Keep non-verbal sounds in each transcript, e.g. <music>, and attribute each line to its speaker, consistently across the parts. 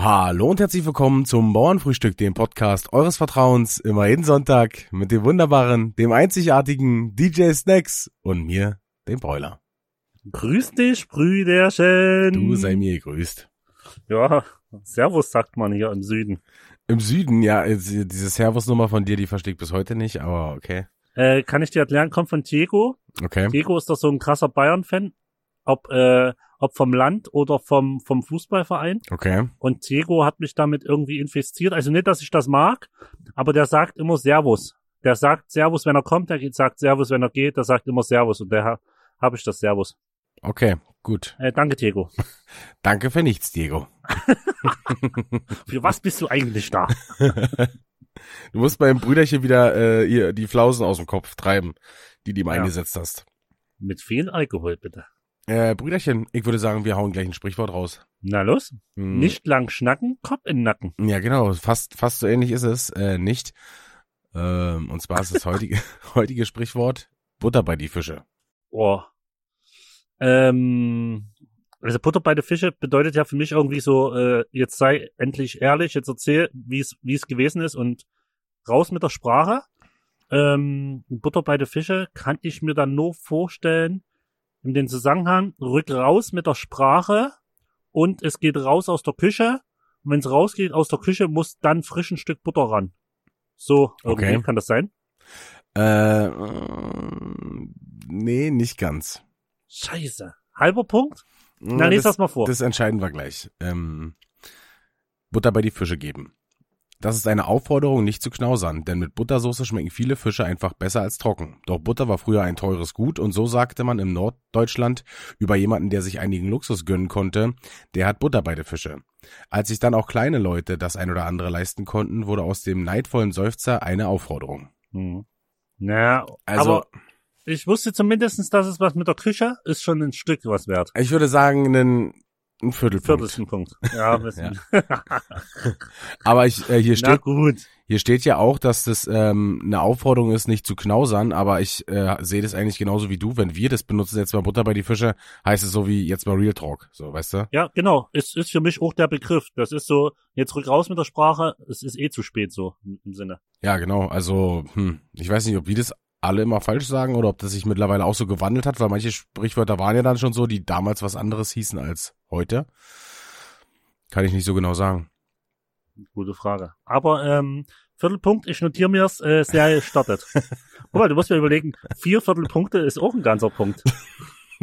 Speaker 1: Hallo und herzlich willkommen zum Bauernfrühstück, dem Podcast eures Vertrauens, immer jeden Sonntag mit dem wunderbaren, dem einzigartigen DJ Snacks und mir, dem Broiler.
Speaker 2: Grüß dich, Brüderchen.
Speaker 1: Du sei mir gegrüßt.
Speaker 2: Ja, Servus sagt man hier im Süden.
Speaker 1: Im Süden, ja, diese Servus-Nummer von dir, die verstehe ich bis heute nicht, aber okay.
Speaker 2: Äh, kann ich dir erklären, kommt von Diego.
Speaker 1: Okay.
Speaker 2: Diego ist doch so ein krasser Bayern-Fan. Ob, äh, ob vom Land oder vom, vom Fußballverein.
Speaker 1: Okay.
Speaker 2: Und Diego hat mich damit irgendwie infiziert. Also nicht, dass ich das mag, aber der sagt immer Servus. Der sagt Servus, wenn er kommt, der sagt Servus, wenn er geht, der sagt immer Servus und der habe ich das Servus.
Speaker 1: Okay, gut.
Speaker 2: Äh, danke, Diego. <laughs>
Speaker 1: danke für nichts, Diego. <laughs>
Speaker 2: für was bist du eigentlich da? <laughs>
Speaker 1: du musst beim Brüderchen wieder äh, ihr, die Flausen aus dem Kopf treiben, die du ihm ja. eingesetzt hast.
Speaker 2: Mit viel Alkohol, bitte.
Speaker 1: Äh, Brüderchen, ich würde sagen, wir hauen gleich ein Sprichwort raus.
Speaker 2: Na los. Hm. Nicht lang schnacken, Kopf in den Nacken.
Speaker 1: Ja, genau. Fast, fast so ähnlich ist es. Äh, nicht. Ähm, und zwar ist das <laughs> heutige, heutige Sprichwort Butter bei die Fische.
Speaker 2: Oh. Ähm, also Butter bei die Fische bedeutet ja für mich irgendwie so, äh, jetzt sei endlich ehrlich, jetzt erzähl, wie es wie es gewesen ist und raus mit der Sprache. Ähm, Butter bei die Fische kann ich mir dann nur vorstellen, in den Zusammenhang, rück raus mit der Sprache und es geht raus aus der Küche. Und wenn es rausgeht aus der Küche, muss dann frisch ein Stück Butter ran. So, okay. kann das sein?
Speaker 1: Äh, nee, nicht ganz.
Speaker 2: Scheiße. Halber Punkt? Na, ja, lese das, das mal vor.
Speaker 1: Das entscheiden wir gleich. Ähm, Butter bei die Fische geben. Das ist eine Aufforderung, nicht zu knausern, denn mit Buttersoße schmecken viele Fische einfach besser als trocken. Doch Butter war früher ein teures Gut und so sagte man im Norddeutschland über jemanden, der sich einigen Luxus gönnen konnte, der hat Butter bei der Fische. Als sich dann auch kleine Leute das ein oder andere leisten konnten, wurde aus dem neidvollen Seufzer eine Aufforderung.
Speaker 2: Hm. Naja, also, aber ich wusste zumindestens, dass es was mit der Küche ist schon ein Stück was wert.
Speaker 1: Ich würde sagen, ein ein Viertelpunkt.
Speaker 2: Viertelsten Punkt. Ja,
Speaker 1: ja. <laughs> Aber ich, äh, hier steht, hier steht ja auch, dass das ähm, eine Aufforderung ist, nicht zu knausern, aber ich äh, sehe das eigentlich genauso wie du. Wenn wir das benutzen, jetzt mal Butter bei die Fische, heißt es so wie jetzt mal Real Talk, so, weißt du?
Speaker 2: Ja, genau. Es ist für mich auch der Begriff. Das ist so, jetzt rück raus mit der Sprache, es ist eh zu spät so im Sinne.
Speaker 1: Ja, genau. Also, hm, ich weiß nicht, ob wir das alle immer falsch sagen oder ob das sich mittlerweile auch so gewandelt hat, weil manche Sprichwörter waren ja dann schon so, die damals was anderes hießen als heute. Kann ich nicht so genau sagen.
Speaker 2: Gute Frage. Aber ähm, Viertelpunkt, ich notiere mir es, äh, Serie startet. <laughs> Mal, du musst mir überlegen, vier Viertelpunkte ist auch ein ganzer Punkt. <laughs>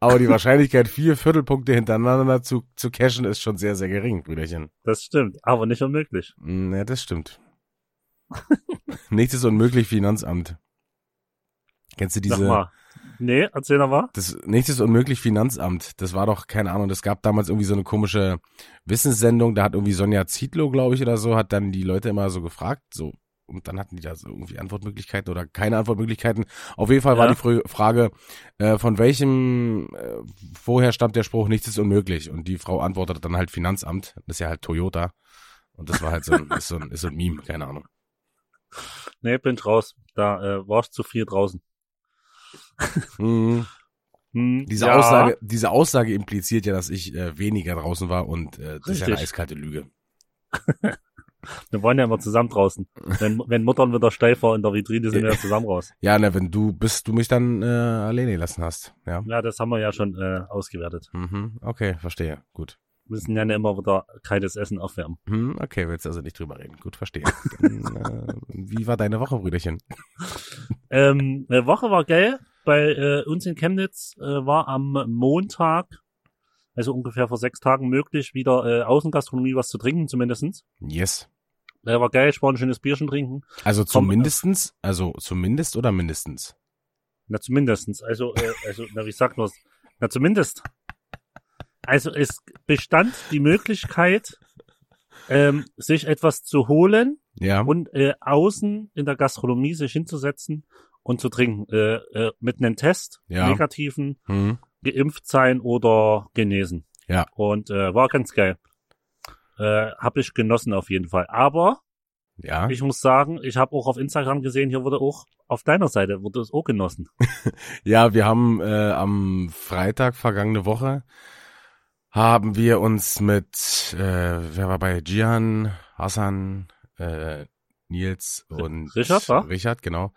Speaker 1: Aber die Wahrscheinlichkeit, vier Viertelpunkte hintereinander zu, zu cashen, ist schon sehr, sehr gering, Brüderchen.
Speaker 2: Das stimmt, aber nicht unmöglich.
Speaker 1: Mm, ja, das stimmt. <laughs> Nichts ist unmöglich, Finanzamt. Kennst du diese? Sag mal.
Speaker 2: Nee, erzähl noch mal.
Speaker 1: Das Nichts ist unmöglich, Finanzamt. Das war doch, keine Ahnung, das gab damals irgendwie so eine komische Wissenssendung, da hat irgendwie Sonja Zietlow, glaube ich, oder so, hat dann die Leute immer so gefragt, so, und dann hatten die da so irgendwie Antwortmöglichkeiten oder keine Antwortmöglichkeiten. Auf jeden Fall war ja. die Frage, äh, von welchem, äh, woher stammt der Spruch, nichts ist unmöglich? Und die Frau antwortete dann halt Finanzamt, das ist ja halt Toyota. Und das war halt so ein, ist so ein, ist so ein Meme, keine Ahnung.
Speaker 2: Nee, bin raus. Da äh, warst zu viel draußen.
Speaker 1: Mhm. Hm, diese, ja. Aussage, diese Aussage impliziert ja, dass ich äh, weniger draußen war und äh, das Richtig. ist ja eine eiskalte Lüge. <laughs>
Speaker 2: wir wollen ja immer zusammen draußen. Wenn, wenn Muttern wieder steif war in der Vitrine, sind wir ja zusammen raus.
Speaker 1: Ja, ne, wenn du bist, du mich dann äh, alleine gelassen hast. Ja,
Speaker 2: ja das haben wir ja schon äh, ausgewertet.
Speaker 1: Mhm, okay, verstehe. Gut
Speaker 2: müssen ja immer wieder kaltes Essen aufwärmen.
Speaker 1: Hm, okay, willst also nicht drüber reden. Gut, verstehe. Dann, äh, wie war deine Woche, Brüderchen?
Speaker 2: ähm, eine Woche war geil. Bei äh, uns in Chemnitz äh, war am Montag, also ungefähr vor sechs Tagen möglich, wieder äh, Außengastronomie was zu trinken, zumindestens.
Speaker 1: Yes.
Speaker 2: Äh, war geil, ich war ein schönes Bierchen trinken.
Speaker 1: Also zumindestens, also zumindest oder mindestens?
Speaker 2: Na, zumindestens. Also, äh, also, na, wie sagt man's? Na, zumindest. Also es bestand die Möglichkeit, ähm, sich etwas zu holen
Speaker 1: ja.
Speaker 2: und äh, außen in der Gastronomie sich hinzusetzen und zu trinken. Äh, äh, mit einem Test, ja. negativen, mhm. geimpft sein oder genesen.
Speaker 1: Ja.
Speaker 2: Und äh, war ganz geil. Äh, hab ich genossen auf jeden Fall. Aber
Speaker 1: ja.
Speaker 2: ich muss sagen, ich habe auch auf Instagram gesehen, hier wurde auch auf deiner Seite wurde es auch genossen. <laughs>
Speaker 1: ja, wir haben äh, am Freitag vergangene Woche haben wir uns mit, äh, wer war bei Gian, Hassan, äh, Nils und
Speaker 2: Richard, wa?
Speaker 1: Richard, genau.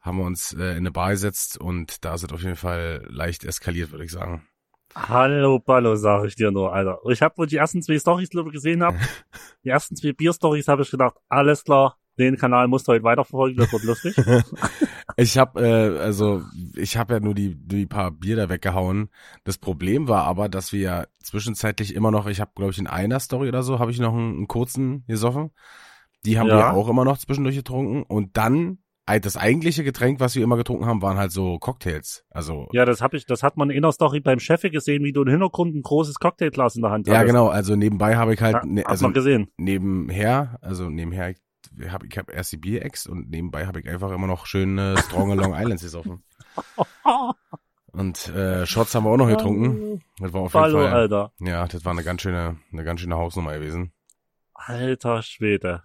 Speaker 1: Haben wir uns äh, in eine Bar gesetzt und da ist es auf jeden Fall leicht eskaliert, würde ich sagen.
Speaker 2: Hallo Ballo, sag ich dir nur, Alter. Ich habe, wo ich die ersten zwei Stories glaube ich, gesehen habe, <laughs> die ersten zwei Bier-Stories, habe ich gedacht, alles klar, den Kanal musst du heute weiterverfolgen, das wird lustig. <laughs>
Speaker 1: Ich habe äh, also ich habe ja nur die die paar Bier da weggehauen. Das Problem war aber, dass wir ja zwischenzeitlich immer noch, ich habe glaube ich in einer Story oder so, habe ich noch einen, einen kurzen gesoffen. Die haben wir
Speaker 2: Ja.
Speaker 1: ja auch immer noch zwischendurch getrunken und dann das eigentliche Getränk, was wir immer getrunken haben, waren halt so Cocktails. Also
Speaker 2: ja, das habe ich, das hat man in der Story beim Chef gesehen, wie du im Hintergrund ein großes Cocktailglas in der Hand
Speaker 1: ja,
Speaker 2: hattest.
Speaker 1: genau, also nebenbei habe ich halt
Speaker 2: Ja,
Speaker 1: ne, also nebenher, also nebenher ich habe ich hab erst die Bier-Ex und nebenbei habe ich einfach immer noch schön äh, Strong Long <laughs> Islands gesoffen. <laughs> Und äh, Shots haben wir auch noch getrunken. Das war auf jeden
Speaker 2: Ballo,
Speaker 1: Fall
Speaker 2: Alter.
Speaker 1: Ja, das war eine ganz schöne, eine ganz schöne Hausnummer gewesen.
Speaker 2: Alter Schwede.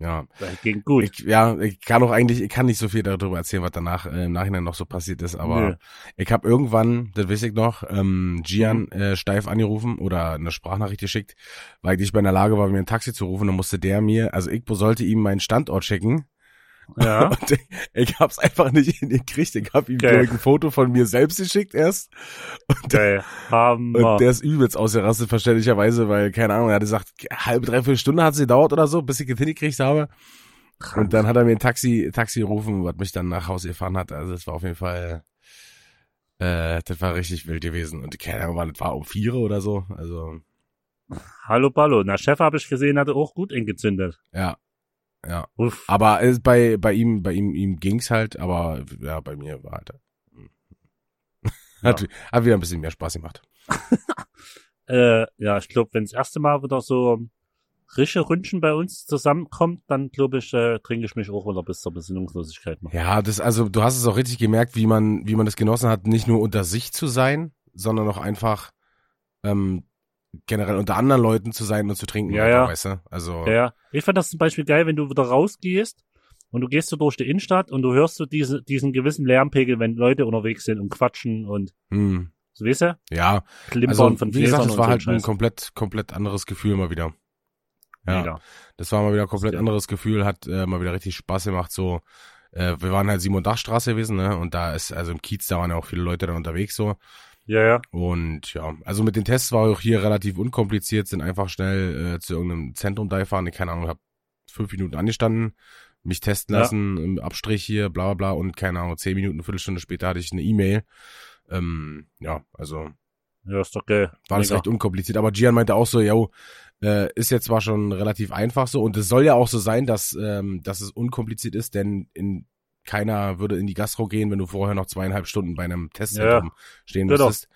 Speaker 1: Ja.
Speaker 2: Das ging gut.
Speaker 1: Ich, ja, ich kann auch eigentlich, ich kann nicht so viel darüber erzählen, was danach äh, im Nachhinein noch so passiert ist, aber
Speaker 2: Nö.
Speaker 1: ich habe irgendwann, das weiß ich noch, ähm, Gian
Speaker 2: Mhm.
Speaker 1: äh, steif angerufen oder eine Sprachnachricht geschickt, weil ich nicht mehr in der Lage war, mir ein Taxi zu rufen. Dann musste der mir, also ich sollte ihm meinen Standort schicken
Speaker 2: ja. <laughs>
Speaker 1: und ich, hab's einfach nicht hingekriegt. Ich habe ihm glaub ich, ein Foto von mir selbst geschickt erst.
Speaker 2: Haben wir.
Speaker 1: Und der ist übelst ausgerastet, verständlicherweise, weil, keine Ahnung, er hat gesagt, halbe, dreiviertel Stunde hat es gedauert oder so, bis ich es hingekriegt habe. Und dann hat er mir ein Taxi, Taxi gerufen, was mich dann nach Hause gefahren hat. Also das war auf jeden Fall, äh, das war richtig wild gewesen. Und keine Ahnung, das war um vier oder so. Also,
Speaker 2: Hallo Ballo. Na, Chef habe ich gesehen, hatte auch gut eingezündet.
Speaker 1: ja. Ja.
Speaker 2: Uff.
Speaker 1: Aber äh, bei, bei ihm, bei ihm, ihm ging's halt, aber ja, bei mir war halt. Hat, hat wieder ein bisschen mehr Spaß gemacht. <laughs>
Speaker 2: Äh, ja, ich glaube, wenn das erste Mal wieder so rische Ründchen bei uns zusammenkommt, dann glaube ich, äh, trinke ich mich auch wieder bis zur Besinnungslosigkeit noch.
Speaker 1: Ja, das, also du hast es auch richtig gemerkt, wie man, wie man das genossen hat, nicht nur unter sich zu sein, sondern auch einfach ähm, generell unter anderen Leuten zu sein und zu trinken,
Speaker 2: Ja, ja.
Speaker 1: weißt du? Also
Speaker 2: Ja, ja. Ich fand das zum Beispiel geil, wenn du wieder rausgehst und du gehst so durch die Innenstadt und du hörst so diese, diesen gewissen Lärmpegel, wenn Leute unterwegs sind und quatschen und
Speaker 1: hm,
Speaker 2: so weißt du,
Speaker 1: ja,
Speaker 2: klimpern
Speaker 1: also
Speaker 2: von
Speaker 1: wie gesagt,
Speaker 2: und
Speaker 1: war
Speaker 2: so
Speaker 1: halt ein
Speaker 2: Scheiß.
Speaker 1: komplett, komplett anderes Gefühl mal wieder. Ja,
Speaker 2: Mega.
Speaker 1: das war mal wieder ein komplett
Speaker 2: Ja.
Speaker 1: anderes Gefühl, hat äh, mal wieder richtig Spaß gemacht. So, äh, wir waren halt Simon Dachstraße gewesen, ne? Und da ist also im Kiez, da waren ja auch viele Leute dann unterwegs so.
Speaker 2: Ja, ja.
Speaker 1: Und ja, also mit den Tests war auch hier relativ unkompliziert, sind einfach schnell äh, zu irgendeinem Zentrum da gefahren. Ich keine Ahnung, hab fünf Minuten angestanden, mich testen
Speaker 2: Ja.
Speaker 1: lassen, im Abstrich hier, bla bla bla und keine Ahnung, zehn Minuten, eine Viertelstunde später hatte ich eine E-Mail. Ähm, ja, also
Speaker 2: Ja, ist doch geil.
Speaker 1: war das recht unkompliziert. Aber Gian meinte auch so, yo, äh, ist jetzt zwar schon relativ einfach so und es soll ja auch so sein, dass, ähm, dass es unkompliziert ist, denn in keiner würde in die Gastro gehen, wenn du vorher noch zweieinhalb Stunden bei einem Testzentrum stehen
Speaker 2: Ja, doch.
Speaker 1: müsstest.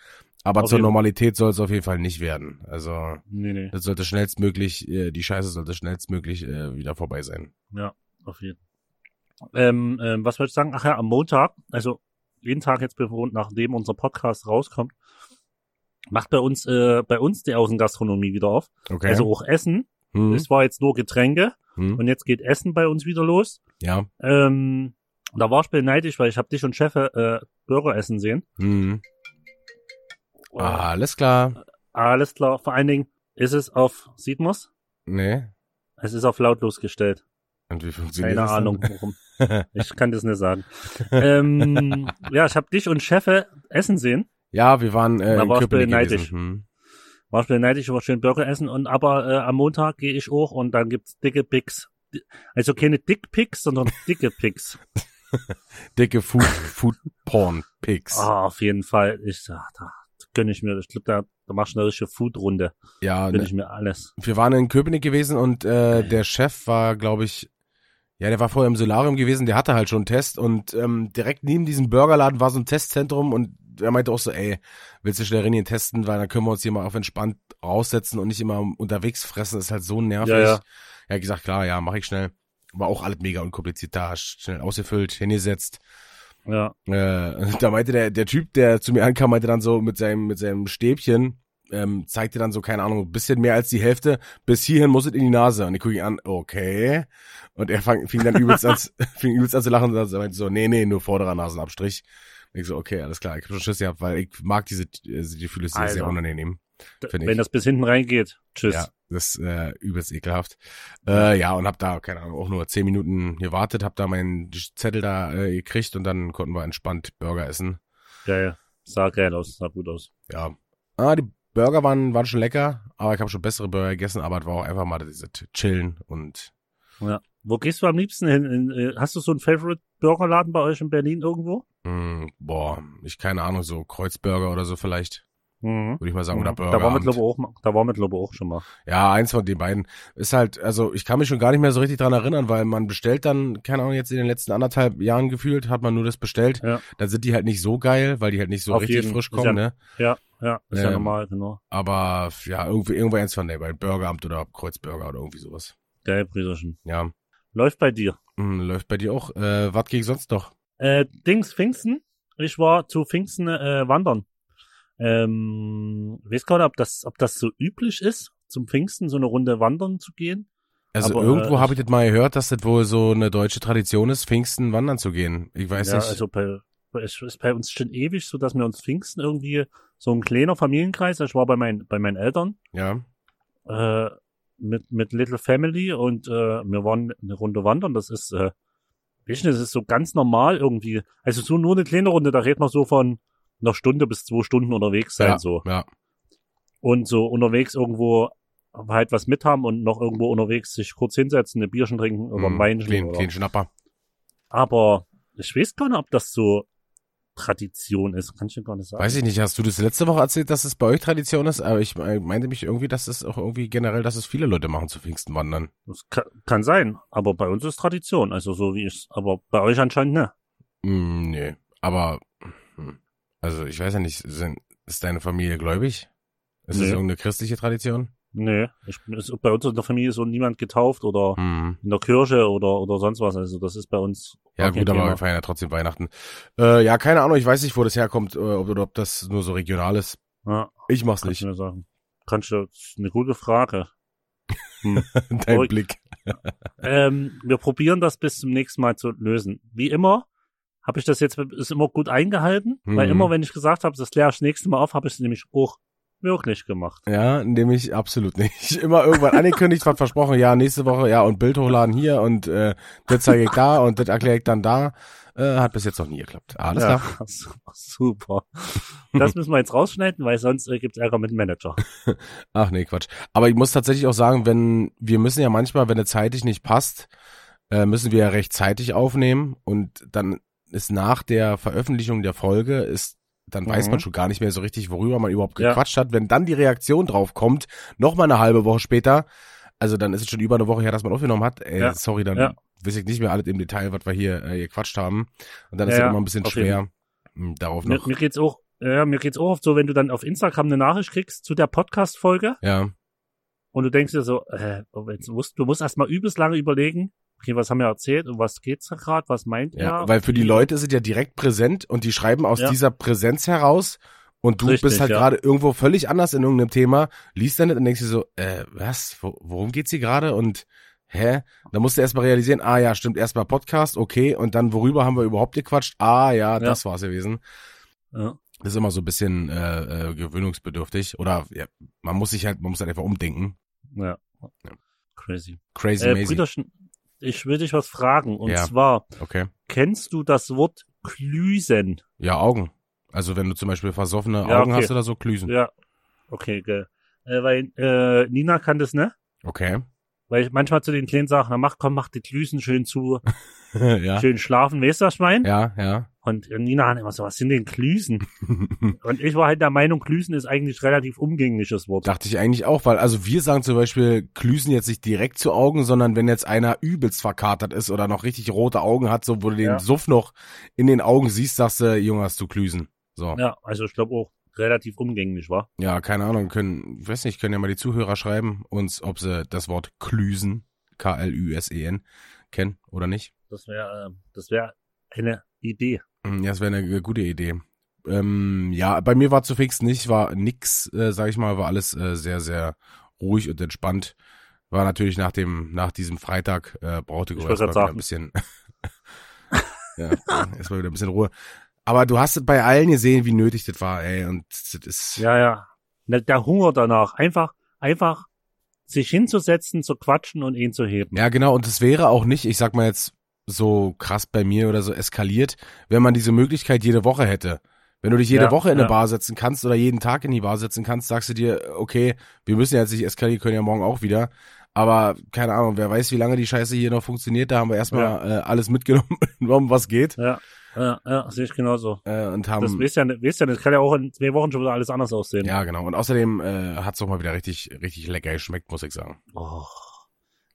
Speaker 1: Aber
Speaker 2: Auf
Speaker 1: zur Normalität soll es auf jeden Fall nicht werden. Also
Speaker 2: Nee, nee.
Speaker 1: das sollte schnellstmöglich, äh, die Scheiße sollte schnellstmöglich äh, wieder vorbei sein.
Speaker 2: Ja, auf jeden ähm, ähm, Was wollte ich sagen? Ach ja, am Montag, also jeden Tag jetzt bewohnt, nachdem unser Podcast rauskommt, macht bei uns, äh, bei uns die Außengastronomie wieder auf.
Speaker 1: Okay.
Speaker 2: Also auch Essen.
Speaker 1: hm,
Speaker 2: Es war jetzt nur Getränke
Speaker 1: hm,
Speaker 2: und jetzt geht Essen bei uns wieder los.
Speaker 1: ja.
Speaker 2: Ähm, da war ich beneidisch, weil ich habe dich und Chef äh, Burger essen sehen.
Speaker 1: Hm,
Speaker 2: Ah.
Speaker 1: alles klar.
Speaker 2: Alles klar. Vor allen Dingen ist es auf, sieht man's?
Speaker 1: Nee.
Speaker 2: Es ist auf lautlos gestellt.
Speaker 1: Und wie funktioniert
Speaker 2: Keine
Speaker 1: das dann?
Speaker 2: Ahnung, warum. <laughs> Ich kann das nicht sagen. ähm, ja, ich habe dich und Chefe essen sehen.
Speaker 1: ja, wir waren äh,
Speaker 2: Da du
Speaker 1: Köpenick
Speaker 2: neidisch.
Speaker 1: gewesen. Hm.
Speaker 2: War ich neidisch, war schön Burger essen. Und aber äh, am Montag gehe ich auch und dann gibt's dicke Picks. Also keine Dickpicks, sondern dicke Picks. <laughs> <laughs>
Speaker 1: Dicke Food, Food Porn Pics.
Speaker 2: Ah, auf jeden Fall. Ich sag, da gönn ich mir. Ich glaube, da, da mach ich eine richtige Food-Runde.
Speaker 1: Ja,
Speaker 2: Gönn
Speaker 1: ne,
Speaker 2: ich mir alles.
Speaker 1: wir waren in Köpenick gewesen und äh, der Chef war, glaube ich, ja, der war vorher im Solarium gewesen, der hatte halt schon einen Test und ähm, direkt neben diesem Burgerladen war so ein Testzentrum und er meinte auch so, ey, willst du schnell Rennen testen, weil dann können wir uns hier mal auf entspannt raussetzen und nicht immer unterwegs fressen, ist halt so nervig.
Speaker 2: Ja, ja.
Speaker 1: Er hat gesagt, klar, ja, mach ich schnell. War auch alles mega unkompliziert da, schnell ausgefüllt, hingesetzt.
Speaker 2: Ja.
Speaker 1: Äh, <laughs> da meinte der, der Typ, der zu mir ankam, meinte dann so mit seinem, mit seinem Stäbchen, ähm, zeigte dann so, keine Ahnung, ein bisschen mehr als die Hälfte, bis hierhin muss es in die Nase. Und ich gucke ihn an, okay. Und er fang, fing dann übelst an, <laughs> <laughs> fing übelst an zu lachen und dann meinte so, nee, nee, nur vorderer Nasenabstrich. Und ich so, okay, alles klar, ich hab schon Schiss gehabt, weil ich mag diese, diese Gefühle sehr, sehr
Speaker 2: Alter.
Speaker 1: unangenehm.
Speaker 2: Wenn
Speaker 1: ich.
Speaker 2: das bis hinten reingeht. Tschüss.
Speaker 1: Ja, das ist äh, übelst ekelhaft. Äh, ja, und hab da, keine Ahnung, auch nur zehn Minuten gewartet, hab da meinen Zettel da äh, gekriegt und dann konnten wir entspannt Burger essen.
Speaker 2: Geil. Sah geil aus, sah gut aus.
Speaker 1: Ja. Ah, die Burger waren, waren schon lecker, aber ich habe schon bessere Burger gegessen, aber es war auch einfach mal diese Chillen und
Speaker 2: Wo gehst du am liebsten hin? In, äh, hast du so einen Favorite Burgerladen bei euch in Berlin irgendwo?
Speaker 1: mh, boah, ich keine Ahnung, so Kreuzburger oder so vielleicht,
Speaker 2: Mhm.
Speaker 1: würde ich mal sagen, oder Burger.
Speaker 2: Da waren wir, glaube ich, auch, da waren wir, glaube auch schon mal.
Speaker 1: Ja, eins von den beiden. Ist halt, also ich kann mich schon gar nicht mehr so richtig dran erinnern, weil man bestellt dann, keine Ahnung, jetzt in den letzten anderthalb Jahren gefühlt, hat man nur das bestellt.
Speaker 2: Ja.
Speaker 1: Dann sind die halt nicht so geil, weil die halt nicht so
Speaker 2: Auf
Speaker 1: richtig
Speaker 2: jeden.
Speaker 1: frisch kommen,
Speaker 2: ja-
Speaker 1: ne?
Speaker 2: Ja, ja, ist ja
Speaker 1: Ähm,
Speaker 2: normal, genau.
Speaker 1: Aber ja, irgendwie, irgendwo eins von der, bei Burgeramt oder Kreuzburger oder irgendwie sowas.
Speaker 2: Geil, Brüderchen.
Speaker 1: Ja.
Speaker 2: Läuft bei dir.
Speaker 1: Hm, läuft bei dir auch. Äh, was ging sonst noch?
Speaker 2: Äh, Dings, Pfingsten. Ich war zu Pfingsten äh, wandern. Ähm, ich weiß gar nicht, ob das, ob das so üblich ist, zum Pfingsten so eine Runde wandern zu gehen.
Speaker 1: Also
Speaker 2: Aber,
Speaker 1: irgendwo
Speaker 2: äh,
Speaker 1: habe ich das mal gehört, dass das wohl so eine deutsche Tradition ist, Pfingsten wandern zu gehen. Ich weiß
Speaker 2: ja,
Speaker 1: nicht.
Speaker 2: also bei, es ist bei uns schon ewig so, dass wir uns Pfingsten irgendwie so ein kleiner Familienkreis, ich war bei meinen, bei meinen Eltern,
Speaker 1: ja.
Speaker 2: äh, mit, mit Little Family und äh, wir waren eine Runde wandern. Das ist, äh, weiß nicht, das ist so ganz normal irgendwie. Also so nur eine kleine Runde, da redet man so von einer Stunde bis zwei Stunden unterwegs sein
Speaker 1: ja,
Speaker 2: so.
Speaker 1: ja.
Speaker 2: Und so unterwegs irgendwo halt was mit haben und noch irgendwo unterwegs sich kurz hinsetzen, ein Bierchen trinken oder
Speaker 1: Hm,
Speaker 2: Weinchen.
Speaker 1: kleinen,
Speaker 2: oder.
Speaker 1: kleinen Schnapper.
Speaker 2: Aber ich weiß gar nicht, ob das so Tradition ist. Kann ich gar nicht sagen.
Speaker 1: Weiß ich nicht, hast du das letzte Woche erzählt, dass es bei euch Tradition ist? Aber ich meinte mich irgendwie, dass es auch irgendwie generell, dass es viele Leute machen zu Pfingsten wandern.
Speaker 2: Das kann, kann sein, aber bei uns ist Tradition. Also so wie ich aber bei euch anscheinend ne.
Speaker 1: Hm, nee, aber hm, also ich weiß ja nicht, sind, ist deine Familie gläubig? Ist es
Speaker 2: Nee.
Speaker 1: irgendeine christliche Tradition?
Speaker 2: Nee, ich ist, bei uns in der Familie ist so niemand getauft oder
Speaker 1: Hm.
Speaker 2: in der Kirche oder, oder sonst was. Also das ist bei uns.
Speaker 1: Ja gut, aber wir feiern ja trotzdem Weihnachten. Äh, ja, keine Ahnung, ich weiß nicht, wo das herkommt, äh, ob, oder ob das nur so regional ist.
Speaker 2: Ja,
Speaker 1: Ich mach's nicht.
Speaker 2: du sagen. Kannst du, das ist eine gute Frage. <laughs>
Speaker 1: Dein
Speaker 2: Ruhig.
Speaker 1: Blick.
Speaker 2: ähm, wir probieren das bis zum nächsten Mal zu lösen. Wie immer habe ich das jetzt ist immer gut eingehalten, weil
Speaker 1: Mhm.
Speaker 2: immer wenn ich gesagt habe, das kläre ich das nächste Mal auf, habe ich es nämlich auch wirklich gemacht.
Speaker 1: Ja, nehme ich absolut nicht. <laughs> Immer irgendwann angekündigt, was versprochen, ja, nächste Woche, ja, und Bild hochladen hier und äh, das zeige ich da und das erkläre ich dann da. Äh, hat bis jetzt noch nie geklappt. Alles
Speaker 2: ja,
Speaker 1: klar. <laughs>
Speaker 2: super. Das müssen wir jetzt rausschneiden, weil sonst äh, gibt's Ärger mit dem Manager. <laughs>
Speaker 1: Ach nee, Quatsch. Aber ich muss tatsächlich auch sagen, wenn wir müssen ja manchmal, wenn es zeitlich nicht passt, äh, müssen wir ja rechtzeitig aufnehmen und dann ist nach der Veröffentlichung der Folge ist dann weiß
Speaker 2: Mhm.
Speaker 1: man schon gar nicht mehr so richtig, worüber man überhaupt
Speaker 2: Ja.
Speaker 1: gequatscht hat. Wenn dann die Reaktion drauf kommt, noch mal eine halbe Woche später, also dann ist es schon über eine Woche her, dass man aufgenommen hat. Ey,
Speaker 2: Ja.
Speaker 1: sorry, dann
Speaker 2: Ja.
Speaker 1: weiß ich nicht mehr alles im Detail, was wir hier äh, gequatscht haben. Und dann ist
Speaker 2: Ja,
Speaker 1: es
Speaker 2: ja,
Speaker 1: immer ein bisschen
Speaker 2: auf jeden
Speaker 1: schwer, mh, darauf
Speaker 2: Mir,
Speaker 1: noch.
Speaker 2: mir geht's auch, ja, mir geht's auch oft so, wenn du dann auf Instagram eine Nachricht kriegst zu der Podcast-Folge
Speaker 1: Ja,
Speaker 2: und du denkst dir so, äh, du musst erstmal übelst lange überlegen, okay, was haben wir erzählt und was geht's da gerade, was meint
Speaker 1: ja,
Speaker 2: er?
Speaker 1: weil für die Leute ist es ja direkt präsent und die schreiben aus
Speaker 2: Ja.
Speaker 1: dieser Präsenz heraus und du
Speaker 2: Richtig,
Speaker 1: bist halt
Speaker 2: ja.
Speaker 1: gerade irgendwo völlig anders in irgendeinem Thema, liest dann nicht und denkst dir so, äh, was, Wo, worum geht's hier gerade und hä? Da musst du erstmal realisieren, ah ja, stimmt, erstmal Podcast, okay, und dann worüber haben wir überhaupt gequatscht? Ah ja, das war's gewesen.
Speaker 2: Ja.
Speaker 1: Das ist immer so ein bisschen äh, äh, gewöhnungsbedürftig oder ja, man muss sich halt, man muss halt einfach umdenken.
Speaker 2: Ja.
Speaker 1: Ja.
Speaker 2: Crazy.
Speaker 1: Crazy,
Speaker 2: Äh,
Speaker 1: amazing.
Speaker 2: Brüderchen, ich will dich was fragen. Und
Speaker 1: Ja.
Speaker 2: zwar,
Speaker 1: Okay.
Speaker 2: kennst du das Wort Klüsen?
Speaker 1: Ja, Augen. Also wenn du zum Beispiel versoffene
Speaker 2: Ja,
Speaker 1: Augen
Speaker 2: okay.
Speaker 1: hast oder so, Klüsen.
Speaker 2: Ja. Okay, geil. Äh, weil äh, Nina kann das, ne?
Speaker 1: Okay.
Speaker 2: Weil ich manchmal zu den Kleinen sage, na mach, komm, mach die Klüsen schön zu, <laughs> <laughs>
Speaker 1: ja.
Speaker 2: schön schlafen, weißt du, was ich mein?
Speaker 1: Ja, ja.
Speaker 2: Und Nina hat immer so, was sind denn Klüsen? <laughs> Und ich war halt der Meinung, Klüsen ist eigentlich relativ umgängliches Wort.
Speaker 1: Dachte ich eigentlich auch, weil also wir sagen zum Beispiel Klüsen jetzt nicht direkt zu Augen, sondern wenn jetzt einer übelst verkatert ist oder noch richtig rote Augen hat, so wo du den
Speaker 2: Ja.
Speaker 1: Suff noch in den Augen siehst, sagst du, Junge, hast du Klüsen. So. Ja.
Speaker 2: Ja, also ich glaube auch relativ umgänglich, war.
Speaker 1: keine Ahnung, können, ich weiß nicht, können ja mal die Zuhörer schreiben, uns, ob sie das Wort Klüsen, K-L-Ü-S-E-N, kennen oder nicht.
Speaker 2: Das wäre, äh, das wäre eine Idee.
Speaker 1: Ja, das wäre eine gute Idee. Ähm, ja, bei mir war zu fix nicht, war nix, äh, sag ich mal, war alles äh, sehr, sehr ruhig und entspannt. War natürlich nach dem, nach diesem Freitag, äh, brauchte ich erstmal wieder ein bisschen, <laughs> ja, erstmal wieder ein bisschen Ruhe. Aber du hast es bei allen gesehen, wie nötig das war, ey, und das ist,
Speaker 2: Ja, ja. der, der Hunger danach, einfach, einfach sich hinzusetzen, zu quatschen und ihn zu heben.
Speaker 1: Ja, genau. Und es wäre auch nicht, ich sag mal jetzt so krass bei mir oder so eskaliert, wenn man diese Möglichkeit jede Woche hätte. Wenn du dich jede
Speaker 2: Ja,
Speaker 1: Woche in eine
Speaker 2: ja.
Speaker 1: Bar setzen kannst oder jeden Tag in die Bar setzen kannst, sagst du dir, okay, wir müssen jetzt nicht eskalieren, können ja morgen auch wieder. Aber keine Ahnung, wer weiß, wie lange die Scheiße hier noch funktioniert. Da haben wir erstmal äh, alles mitgenommen, <laughs> was geht.
Speaker 2: Ja, ja, ja, sehe ich genauso.
Speaker 1: Äh, und haben
Speaker 2: Das weißt ja, weißt ja, das kann ja auch in zwei Wochen schon wieder alles anders aussehen.
Speaker 1: ja genau. Und außerdem äh, hat's auch mal wieder richtig, richtig lecker geschmeckt, muss ich sagen.
Speaker 2: Oh,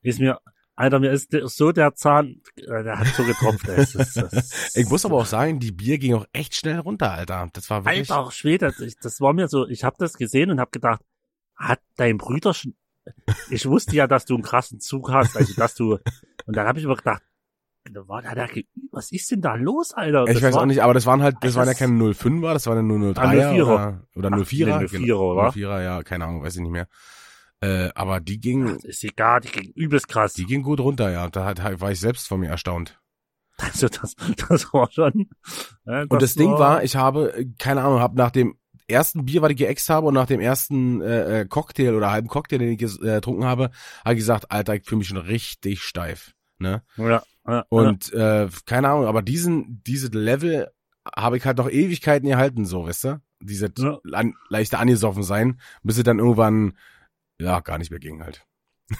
Speaker 2: ist mir, Alter, mir ist so der Zahn, äh, der hat so getropft. Das ist, das <laughs> ist,
Speaker 1: Ich muss aber auch sagen, die Bier ging auch echt schnell runter, Alter. Das war wirklich.
Speaker 2: Alter Schwede, ich, das war mir so, ich habe das gesehen und habe gedacht, hat dein Brüder schon, ich wusste ja, dass du einen krassen Zug hast, also dass du, und dann habe ich mir gedacht, was ist denn da los, Alter?
Speaker 1: Ich
Speaker 2: Das
Speaker 1: weiß
Speaker 2: war,
Speaker 1: auch nicht, aber das waren halt, das
Speaker 2: Alter,
Speaker 1: waren ja
Speaker 2: das-
Speaker 1: keine 05er, das waren ja nur 03er
Speaker 2: Ah, 04er.
Speaker 1: oder, oder
Speaker 2: Ach,
Speaker 1: 04er.
Speaker 2: nee, 04er, oder?
Speaker 1: 04er, ja, keine Ahnung, weiß ich nicht mehr. Äh, aber die ging,
Speaker 2: Ach, ist egal, die ging übelst krass.
Speaker 1: die ging gut runter, ja. Da hat, war ich selbst von mir erstaunt.
Speaker 2: Also das, das war schon. äh,
Speaker 1: Und das Ding war, ich habe, äh, keine Ahnung, habe nach dem ersten Bier, was ich geäxt habe und nach dem ersten äh, äh, Cocktail oder halben Cocktail, den ich äh, getrunken habe, habe ich gesagt, Alter, ich fühle mich schon richtig steif. Ne?
Speaker 2: Ja, ja,
Speaker 1: Und äh, keine Ahnung, aber diesen, diese Level habe ich halt noch Ewigkeiten gehalten, so, weißt du? Diese
Speaker 2: Ja.
Speaker 1: an, leichte angesoffen sein, bis es dann irgendwann ja gar nicht mehr ging halt.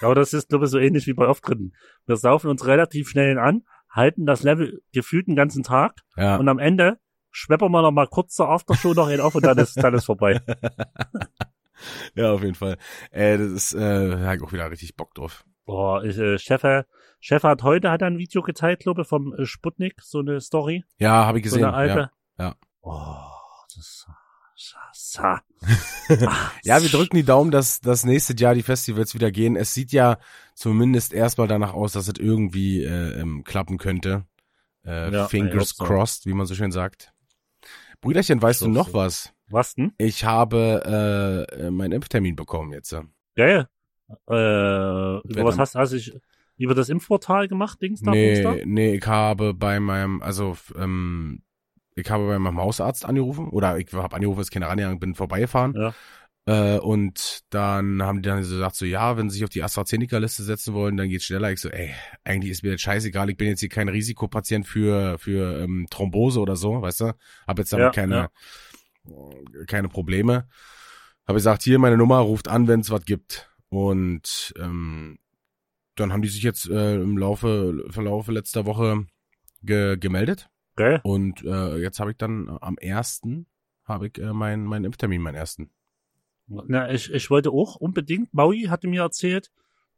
Speaker 2: Aber das ist, glaube ich, so ähnlich wie bei Auftritten. Wir saufen uns relativ schnell an, halten das Level gefühlt den ganzen Tag
Speaker 1: Ja.
Speaker 2: und am Ende schweppern wir noch mal kurz zur Aftershow noch einen auf und dann ist, dann ist vorbei. <laughs>
Speaker 1: ja, auf jeden Fall. Äh, das ist, äh, da ich auch wieder richtig Bock drauf.
Speaker 2: Boah, ich, äh, Chef, Chef hat heute hat er ein Video geteilt, glaube ich, vom äh, Sputnik, so eine Story.
Speaker 1: Ja, habe ich
Speaker 2: So
Speaker 1: gesehen.
Speaker 2: eine alte.
Speaker 1: Ja, ja.
Speaker 2: Oh, das sa. <laughs>
Speaker 1: Ja, wir drücken die Daumen, dass das nächste Jahr die Festivals wieder gehen. Es sieht ja zumindest erstmal danach aus, dass es irgendwie äh, ähm, klappen könnte. Äh,
Speaker 2: Ja,
Speaker 1: fingers
Speaker 2: ich so.
Speaker 1: crossed, wie man so schön sagt. Brüderchen, weißt
Speaker 2: Ich
Speaker 1: du noch
Speaker 2: so.
Speaker 1: was?
Speaker 2: Was denn?
Speaker 1: Ich habe äh, äh, meinen Impftermin bekommen jetzt.
Speaker 2: Geil. Äh, über was
Speaker 1: dann-
Speaker 2: hast du, hast du dich über das Impfportal gemacht, Dings da?
Speaker 1: Nee, nee, ich habe bei meinem, also ähm, ich habe bei meinem Hausarzt angerufen oder ich habe angerufen, ist keiner rangegangen, bin vorbeigefahren.
Speaker 2: Ja.
Speaker 1: Äh, und dann haben die dann so gesagt, so ja, wenn sie sich auf die AstraZeneca-Liste setzen wollen, dann geht's schneller. Ich so, ey, eigentlich ist mir das scheißegal, ich bin jetzt hier kein Risikopatient für, für ähm, Thrombose oder so, weißt du? Hab jetzt damit
Speaker 2: Ja,
Speaker 1: keine, äh, keine Probleme. Habe gesagt, hier meine Nummer, ruft an, wenn es was gibt. Und ähm, dann haben die sich jetzt äh, im Laufe, Verlaufe letzter Woche ge gemeldet.
Speaker 2: Geil.
Speaker 1: Und äh, jetzt habe ich dann äh, am ersten habe ich äh, meinen meinen Impftermin, meinen ersten.
Speaker 2: Na, ich, ich wollte auch unbedingt, Maui hatte mir erzählt,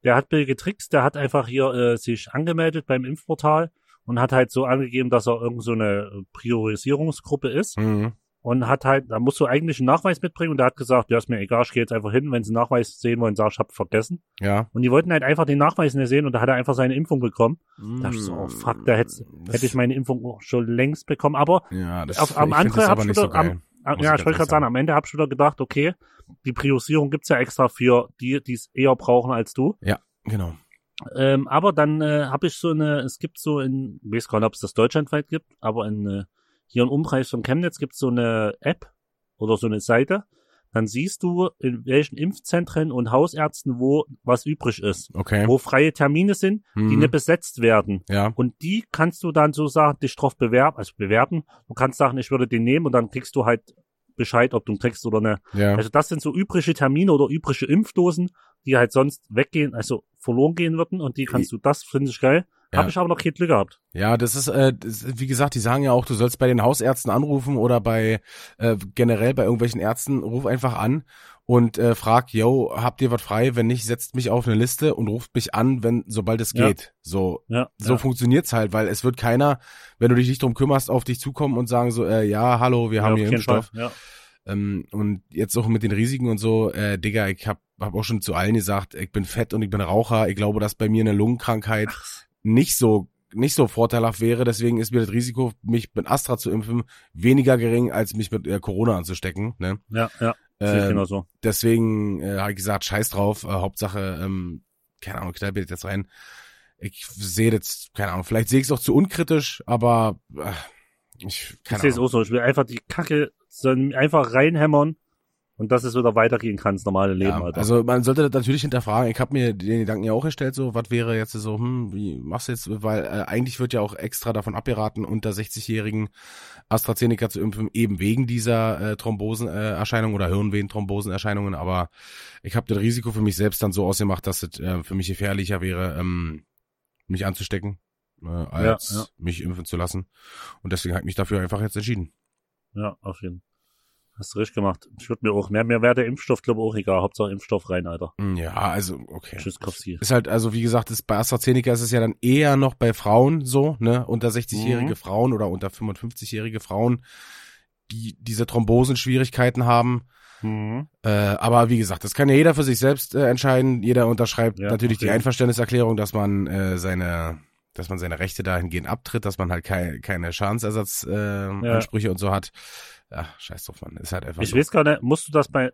Speaker 2: der hat Bill getrickst, der hat einfach hier äh, sich angemeldet beim Impfportal und hat halt so angegeben, dass er irgend so eine Priorisierungsgruppe ist
Speaker 1: Mhm.
Speaker 2: Und hat halt, da musst du eigentlich einen Nachweis mitbringen und der hat gesagt, ja, ist mir egal, ich gehe jetzt einfach hin, wenn sie einen Nachweis sehen wollen, sag ich, hab vergessen.
Speaker 1: Ja.
Speaker 2: Und die wollten halt einfach den Nachweis nicht sehen und da hat er einfach seine Impfung bekommen. Da dachte ich so, oh fuck, da hätte, hätte ich meine Impfung auch schon längst bekommen, aber
Speaker 1: Ja, das
Speaker 2: auf- am
Speaker 1: das
Speaker 2: hab ich
Speaker 1: so
Speaker 2: am- ja,
Speaker 1: ich
Speaker 2: wollte gerade sagen, am Ende hab ich wieder gedacht, okay, die Priorisierung gibt's ja extra für die, die es eher brauchen als du.
Speaker 1: Genau.
Speaker 2: Ähm, aber dann äh, habe ich so eine, es gibt so in, ich weiß gar nicht, ob es das deutschlandweit gibt, aber in, äh, hier im Umkreis von Chemnitz gibt es so eine App oder so eine Seite. Dann siehst du, in welchen Impfzentren und Hausärzten wo was übrig ist.
Speaker 1: Okay.
Speaker 2: Wo freie Termine sind, die
Speaker 1: Mhm.
Speaker 2: nicht besetzt werden.
Speaker 1: Ja.
Speaker 2: Und die kannst du dann so sagen, dich drauf bewerben, also bewerben. Du kannst sagen, ich würde den nehmen und dann kriegst du halt Bescheid, ob du ihn kriegst oder nicht.
Speaker 1: Ja.
Speaker 2: Also das sind so übrige Termine oder übrige Impfdosen, die halt sonst weggehen, also verloren gehen würden und die kannst du, das finde ich geil.
Speaker 1: Ja.
Speaker 2: Habe ich aber noch kein Glück gehabt.
Speaker 1: Ja, das ist, äh, das, ist- wie gesagt, die sagen ja auch, du sollst bei den Hausärzten anrufen oder bei äh, generell bei irgendwelchen Ärzten, ruf einfach an und äh, frag, yo, habt ihr was frei? Wenn nicht, setzt mich auf eine Liste und ruft mich an, wenn sobald es
Speaker 2: Ja.
Speaker 1: geht. So,
Speaker 2: Ja,
Speaker 1: so
Speaker 2: ja.
Speaker 1: funktioniert's halt, weil es wird keiner, wenn du dich nicht drum kümmerst, auf dich zukommen und sagen so, äh, ja, hallo, wir haben hier Impfstoff.
Speaker 2: Fall. Ja.
Speaker 1: Ähm, und jetzt auch mit den Risiken und so, äh, Digga, ich hab, hab auch schon zu allen gesagt, ich bin fett und ich bin Raucher. Ich glaube, dass bei mir eine Lungenkrankheit nicht so nicht so vorteilhaft wäre. Deswegen ist mir das Risiko, mich mit Astra zu impfen, weniger gering, als mich mit äh, Corona anzustecken. Ne?
Speaker 2: Ja, ja. Ich
Speaker 1: Ähm,
Speaker 2: genau so.
Speaker 1: deswegen äh, habe ich gesagt, scheiß drauf. Äh, Hauptsache, ähm, keine Ahnung, knall jetzt rein. Ich sehe das, keine Ahnung, vielleicht sehe ich es auch zu unkritisch, aber äh, ich,
Speaker 2: Ich
Speaker 1: keine
Speaker 2: sehe es auch so. Ich will einfach die Kacke einfach reinhämmern und dass es wieder weitergehen kann, das normale Leben,
Speaker 1: Ja,
Speaker 2: Alter.
Speaker 1: also man sollte das natürlich hinterfragen. Ich habe mir den Gedanken ja auch erstellt, so was wäre jetzt so, hm, wie machst du jetzt, weil äh, eigentlich wird ja auch extra davon abgeraten, unter 60-jährigen AstraZeneca zu impfen, eben wegen dieser äh, Thrombosenerscheinung oder Hirnvenenthrombosenerscheinungen. Aber ich habe das Risiko für mich selbst dann so ausgemacht, dass es äh, für mich gefährlicher wäre, ähm, mich anzustecken, äh, als
Speaker 2: ja.
Speaker 1: mich impfen zu lassen. Und deswegen habe ich mich dafür einfach jetzt entschieden.
Speaker 2: Ja, auf jeden Fall. Hast du richtig gemacht. Ich würde mir auch, mehr, mir wäre der Impfstoff, glaube ich, auch egal. Hauptsache Impfstoff rein, Alter.
Speaker 1: Hm, Ja, also okay.
Speaker 2: Tschüss, Kowski.
Speaker 1: Ist halt, also wie gesagt, ist bei AstraZeneca ist es ja dann eher noch bei Frauen so, ne, unter 60-jährige
Speaker 2: Mhm.
Speaker 1: Frauen oder unter 55-jährige Frauen, die diese Thrombosenschwierigkeiten haben.
Speaker 2: Mhm.
Speaker 1: Äh, aber wie gesagt, das kann ja jeder für sich selbst äh, entscheiden. Jeder unterschreibt
Speaker 2: Ja,
Speaker 1: natürlich
Speaker 2: auf
Speaker 1: die. Einverständniserklärung, dass man äh, seine dass man seine Rechte dahingehend abtritt, dass man halt kei keine Schadensersatzansprüche äh, Ansprüche und so hat. Ja, scheiß drauf, man. Ist halt einfach
Speaker 2: Ich
Speaker 1: so.
Speaker 2: weiß gar nicht, musst du das bei,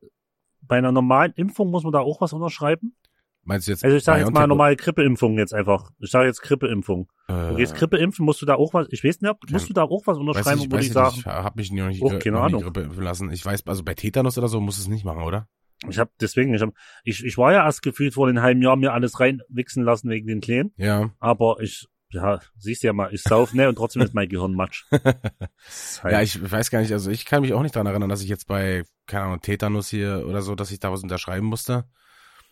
Speaker 2: bei einer normalen Impfung, muss man da auch was unterschreiben?
Speaker 1: Meinst du jetzt
Speaker 2: Also ich sage jetzt mal normale Grippeimpfung jetzt einfach. Ich sage jetzt Grippeimpfung.
Speaker 1: äh,
Speaker 2: Du gehst Grippe impfen, musst du da auch was, ich weiß nicht, musst du da auch was unterschreiben,
Speaker 1: ich,
Speaker 2: wo die
Speaker 1: ich
Speaker 2: sagen.
Speaker 1: Ich habe mich noch nicht,
Speaker 2: Oh, keine
Speaker 1: noch
Speaker 2: Ahnung.
Speaker 1: Grippe impfen lassen. Ich weiß, also bei Tetanus oder so muss es nicht machen, oder?
Speaker 2: ich habe deswegen, ich, hab, ich, ich war ja erst gefühlt vor einem halben Jahr mir alles reinwichsen lassen wegen den Kleinen,
Speaker 1: Ja.
Speaker 2: aber ich, ja, siehst ja mal, ich sauf ne und trotzdem ist mein Gehirn matsch. <laughs> Halt-
Speaker 1: ja, ich weiß gar nicht, also ich kann mich auch nicht dran erinnern, dass ich jetzt bei, keine Ahnung, Tetanus hier oder so, dass ich da was unterschreiben musste.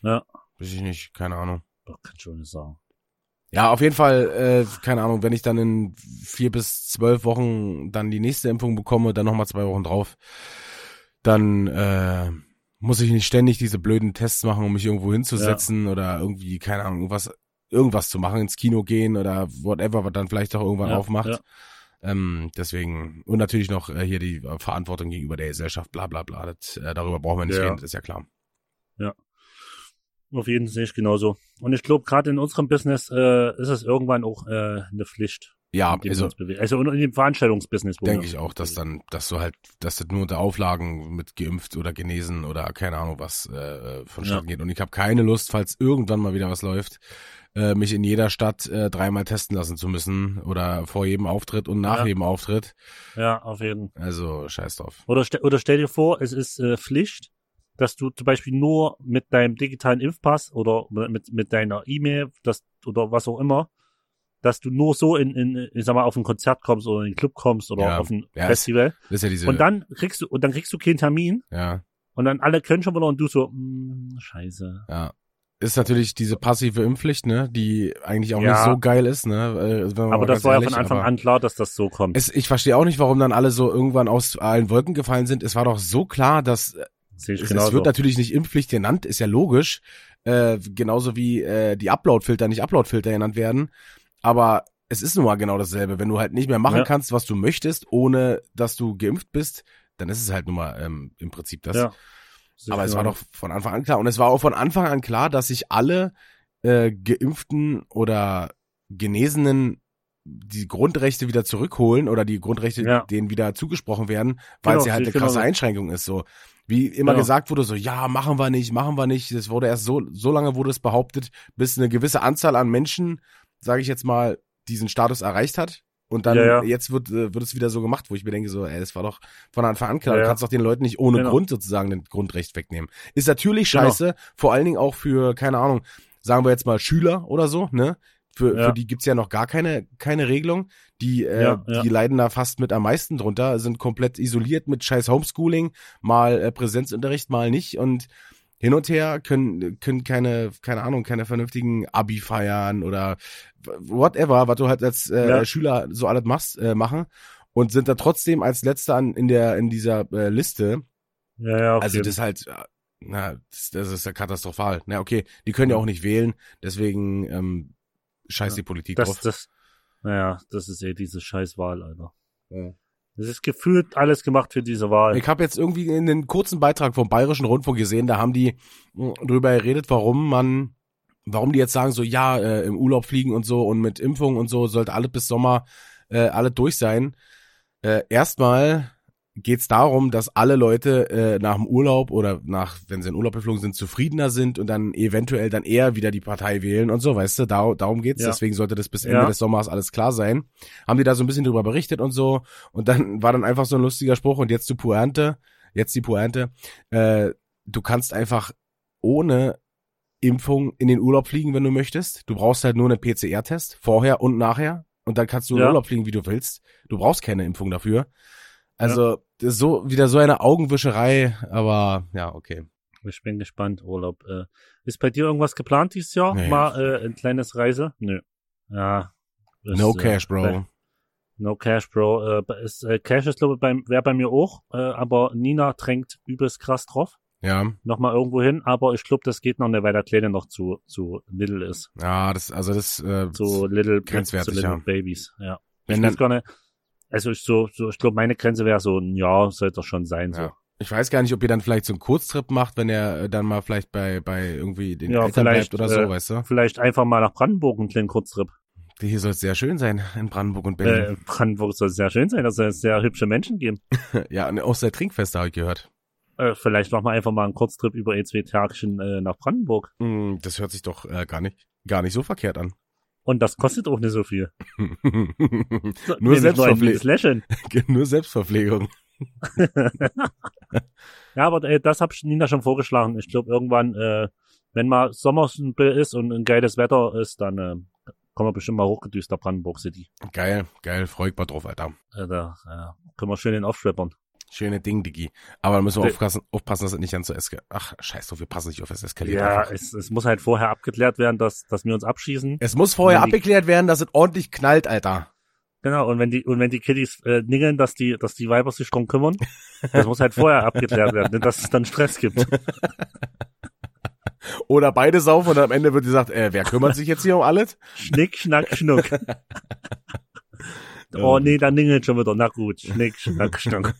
Speaker 2: Ja.
Speaker 1: Weiß ich nicht, keine Ahnung.
Speaker 2: Doch, kann schon nicht sagen.
Speaker 1: Ja, auf jeden Fall, äh, keine Ahnung, wenn ich dann in vier bis zwölf Wochen dann die nächste Impfung bekomme, dann nochmal zwei Wochen drauf, dann äh, muss ich nicht ständig diese blöden Tests machen, um mich irgendwo hinzusetzen oder irgendwie, keine Ahnung, irgendwas, irgendwas zu machen, ins Kino gehen oder whatever, was dann vielleicht auch irgendwann
Speaker 2: Ja,
Speaker 1: aufmacht.
Speaker 2: ja.
Speaker 1: Ähm, deswegen, und natürlich noch äh, hier die äh, Verantwortung gegenüber der Gesellschaft, bla bla bla. Das, äh, darüber brauchen wir nicht
Speaker 2: Ja.
Speaker 1: reden, das ist ja klar.
Speaker 2: Auf jeden Fall sehe ich genauso. Und ich glaube, gerade in unserem Business äh, ist es irgendwann auch äh, eine Pflicht.
Speaker 1: Ja, also
Speaker 2: also in, in dem Veranstaltungsbusiness.
Speaker 1: denke ich auch, dass dann, dass du halt, dass das nur unter Auflagen mit geimpft oder genesen oder keine Ahnung was äh, vonstatten geht. Und ich habe keine Lust, falls irgendwann mal wieder was läuft, äh, mich in jeder Stadt äh, dreimal testen lassen zu müssen oder vor jedem Auftritt und nach
Speaker 2: Ja.
Speaker 1: jedem Auftritt.
Speaker 2: Ja, auf jeden Fall.
Speaker 1: Also scheiß drauf.
Speaker 2: Oder, ste oder stell dir vor, es ist äh, Pflicht, dass du zum Beispiel nur mit deinem digitalen Impfpass oder mit, mit deiner E-Mail oder was auch immer, dass du nur so in, in, ich sag mal, auf ein Konzert kommst oder in den Club kommst oder
Speaker 1: Ja.
Speaker 2: auf ein
Speaker 1: Ja, es-
Speaker 2: Festival.
Speaker 1: Das ist ja diese,
Speaker 2: Und dann kriegst du, und dann kriegst du keinen Termin
Speaker 1: ja,
Speaker 2: und dann alle können schon wieder und du so, mm, scheiße.
Speaker 1: ja. Ist natürlich diese passive Impfpflicht, ne, die eigentlich auch
Speaker 2: Ja.
Speaker 1: nicht so geil ist, ne. äh,
Speaker 2: Aber das war ja von Anfang an klar, dass das so kommt.
Speaker 1: Es, ich verstehe auch nicht, warum dann alle so irgendwann aus allen Wolken gefallen sind. Es war doch so klar, dass
Speaker 2: Sehe ich
Speaker 1: es,
Speaker 2: genauso.
Speaker 1: es wird natürlich nicht Impfpflicht genannt, ist ja logisch. Äh, genauso wie äh, die Uploadfilter nicht Uploadfilter genannt werden. Aber es ist nun mal genau dasselbe. Wenn du halt nicht mehr machen
Speaker 2: Ja.
Speaker 1: kannst, was du möchtest, ohne dass du geimpft bist, dann ist es halt nun mal ähm, im Prinzip das.
Speaker 2: Ja. Sehe
Speaker 1: Aber es war
Speaker 2: genauso.
Speaker 1: doch von Anfang an klar. Und es war auch von Anfang an klar, dass sich alle äh, Geimpften oder Genesenen die Grundrechte wieder zurückholen oder die Grundrechte
Speaker 2: Ja.
Speaker 1: denen wieder zugesprochen werden, weil
Speaker 2: Genau,
Speaker 1: es ja halt eine krasse
Speaker 2: genauso.
Speaker 1: Einschränkung ist. So wie immer
Speaker 2: Genau.
Speaker 1: gesagt wurde, so ja machen wir nicht, machen wir nicht. Das wurde erst so so lange wurde es behauptet, bis eine gewisse Anzahl an Menschen, sage ich jetzt mal, diesen Status erreicht hat. Und dann
Speaker 2: Ja, ja.
Speaker 1: jetzt wird äh, wird es wieder so gemacht, wo ich mir denke so, ey, das war doch von Anfang an klar.
Speaker 2: Ja,
Speaker 1: Du kannst doch den Leuten nicht ohne
Speaker 2: Genau.
Speaker 1: Grund sozusagen den Grundrecht wegnehmen. Ist natürlich
Speaker 2: Genau.
Speaker 1: scheiße, vor allen Dingen auch für keine Ahnung, sagen wir jetzt mal Schüler oder so, ne? Für, für die gibt's ja noch gar keine, keine Regelung. Die, äh, die leiden da fast mit am meisten drunter, sind komplett isoliert mit scheiß Homeschooling, mal äh, Präsenzunterricht, mal nicht und hin und her können, können keine, keine Ahnung, keine vernünftigen Abi feiern oder whatever, was du halt als äh,
Speaker 2: Ja.
Speaker 1: Schüler so alles machst, äh, machen und sind da trotzdem als letzter an, in der, in dieser äh, Liste.
Speaker 2: ja, ja, auf
Speaker 1: Also das ist halt, na, das, das ist ja katastrophal. Na, okay, die können ja auch nicht wählen, deswegen ähm, scheiß die Politik
Speaker 2: Das,
Speaker 1: drauf.
Speaker 2: das, naja, das ist eh diese Scheißwahl, Alter.
Speaker 1: Ja.
Speaker 2: Es ist gefühlt alles gemacht für diese Wahl.
Speaker 1: Ich habe jetzt irgendwie in den kurzen Beitrag vom Bayerischen Rundfunk gesehen, da haben die mh, drüber geredet, warum man, warum die jetzt sagen, so ja, äh, im Urlaub fliegen und so und mit Impfung und so sollte alles bis Sommer äh, alle durch sein. Äh, erstmal geht's darum, dass alle Leute äh, nach dem Urlaub oder nach, wenn sie in Urlaub geflogen sind, zufriedener sind und dann eventuell dann eher wieder die Partei wählen und so, weißt du, da, darum geht's.
Speaker 2: Ja.
Speaker 1: Deswegen sollte das bis Ende
Speaker 2: Ja.
Speaker 1: des Sommers alles klar sein. Haben die da so ein bisschen drüber berichtet und so und dann war dann einfach so ein lustiger Spruch und jetzt zu Pointe. jetzt die Pointe, äh, du kannst einfach ohne Impfung in den Urlaub fliegen, wenn du möchtest. Du brauchst halt nur einen PCR-Test, vorher und nachher. Und dann kannst du in
Speaker 2: Ja.
Speaker 1: Urlaub fliegen, wie du willst. Du brauchst keine Impfung dafür. Also, so, wieder so eine Augenwischerei, aber ja, okay.
Speaker 2: Ich bin gespannt, Urlaub. Äh, ist bei dir irgendwas geplant dieses Jahr?
Speaker 1: Nee.
Speaker 2: Mal äh, ein kleines Reise? Nö. Ja. ist,
Speaker 1: No
Speaker 2: äh,
Speaker 1: cash,
Speaker 2: bei-
Speaker 1: Bro.
Speaker 2: No cash, Bro. Äh, ist, äh, Cash ist, glaube ich, wäre bei mir auch, äh, aber Nina drängt übelst krass drauf.
Speaker 1: Ja,
Speaker 2: Nochmal irgendwo hin, aber ich glaube, das geht noch nicht, weil der Kleine noch zu, zu little ist.
Speaker 1: ja, das, also das, äh,
Speaker 2: Zu little,
Speaker 1: grenzwertig,
Speaker 2: zu little
Speaker 1: ja.
Speaker 2: babies, ja.
Speaker 1: Wenn
Speaker 2: ich weiß gar nicht, also ich so, so ich glaube, meine Grenze wäre so ein Jahr, sollte das schon sein, so.
Speaker 1: Ja. Ich weiß gar nicht, ob ihr dann vielleicht so einen Kurztrip macht, wenn er äh, dann mal vielleicht bei, bei irgendwie den
Speaker 2: Ja,
Speaker 1: Eltern bleibt oder so,
Speaker 2: äh,
Speaker 1: weißt du?
Speaker 2: Vielleicht einfach mal nach Brandenburg einen kleinen Kurztrip.
Speaker 1: Hier soll es sehr schön sein, in Brandenburg und Berlin.
Speaker 2: Äh, Brandenburg soll sehr schön sein, dass es sehr hübsche Menschen geben. <laughs>
Speaker 1: Ja, und auch sehr Trinkfeste habe ich gehört.
Speaker 2: Äh, vielleicht machen wir einfach mal einen Kurztrip über E2 Tagchen äh, nach Brandenburg.
Speaker 1: Mm, Das hört sich doch äh, gar nicht, gar nicht so verkehrt an.
Speaker 2: Und das kostet auch nicht so viel. <laughs>
Speaker 1: nur,
Speaker 2: Nämlich Nur ein
Speaker 1: Selbstverpfle
Speaker 2: liebes Lächeln. <laughs>
Speaker 1: nur Selbstverpflegung. <laughs>
Speaker 2: Ja, aber äh, das habe ich Nina schon vorgeschlagen. Ich glaube, irgendwann, äh, wenn mal Sommer ist und ein geiles Wetter ist, dann äh, kommen wir bestimmt mal hochgedüst nach Brandenburg City.
Speaker 1: Geil, geil, freu ich mal drauf, Alter.
Speaker 2: Äh, da äh, können wir schön den aufschwippern.
Speaker 1: Schöne Ding, Diggi. Aber da müssen wir
Speaker 2: De-
Speaker 1: aufpassen, aufpassen, dass es nicht ganz so eskaliert. Ach, scheiß drauf, wir passen nicht auf, es eskaliert
Speaker 2: Ja, es, es muss halt vorher abgeklärt werden, dass, dass wir uns abschießen.
Speaker 1: Es muss vorher abgeklärt werden, dass es ordentlich knallt, Alter.
Speaker 2: Genau, und wenn die, und wenn die Kiddies äh, ningeln, dass die, dass die Weiber sich drum kümmern, das muss halt vorher abgeklärt werden, nicht, dass es dann Stress gibt. <laughs>
Speaker 1: Oder beide saufen und am Ende wird gesagt, äh, wer kümmert sich jetzt hier um alles?
Speaker 2: Schnick, schnack, schnuck. <laughs> Oh nee, da ningelt schon wieder. Na gut, schnick, schnack, <laughs> schnuck.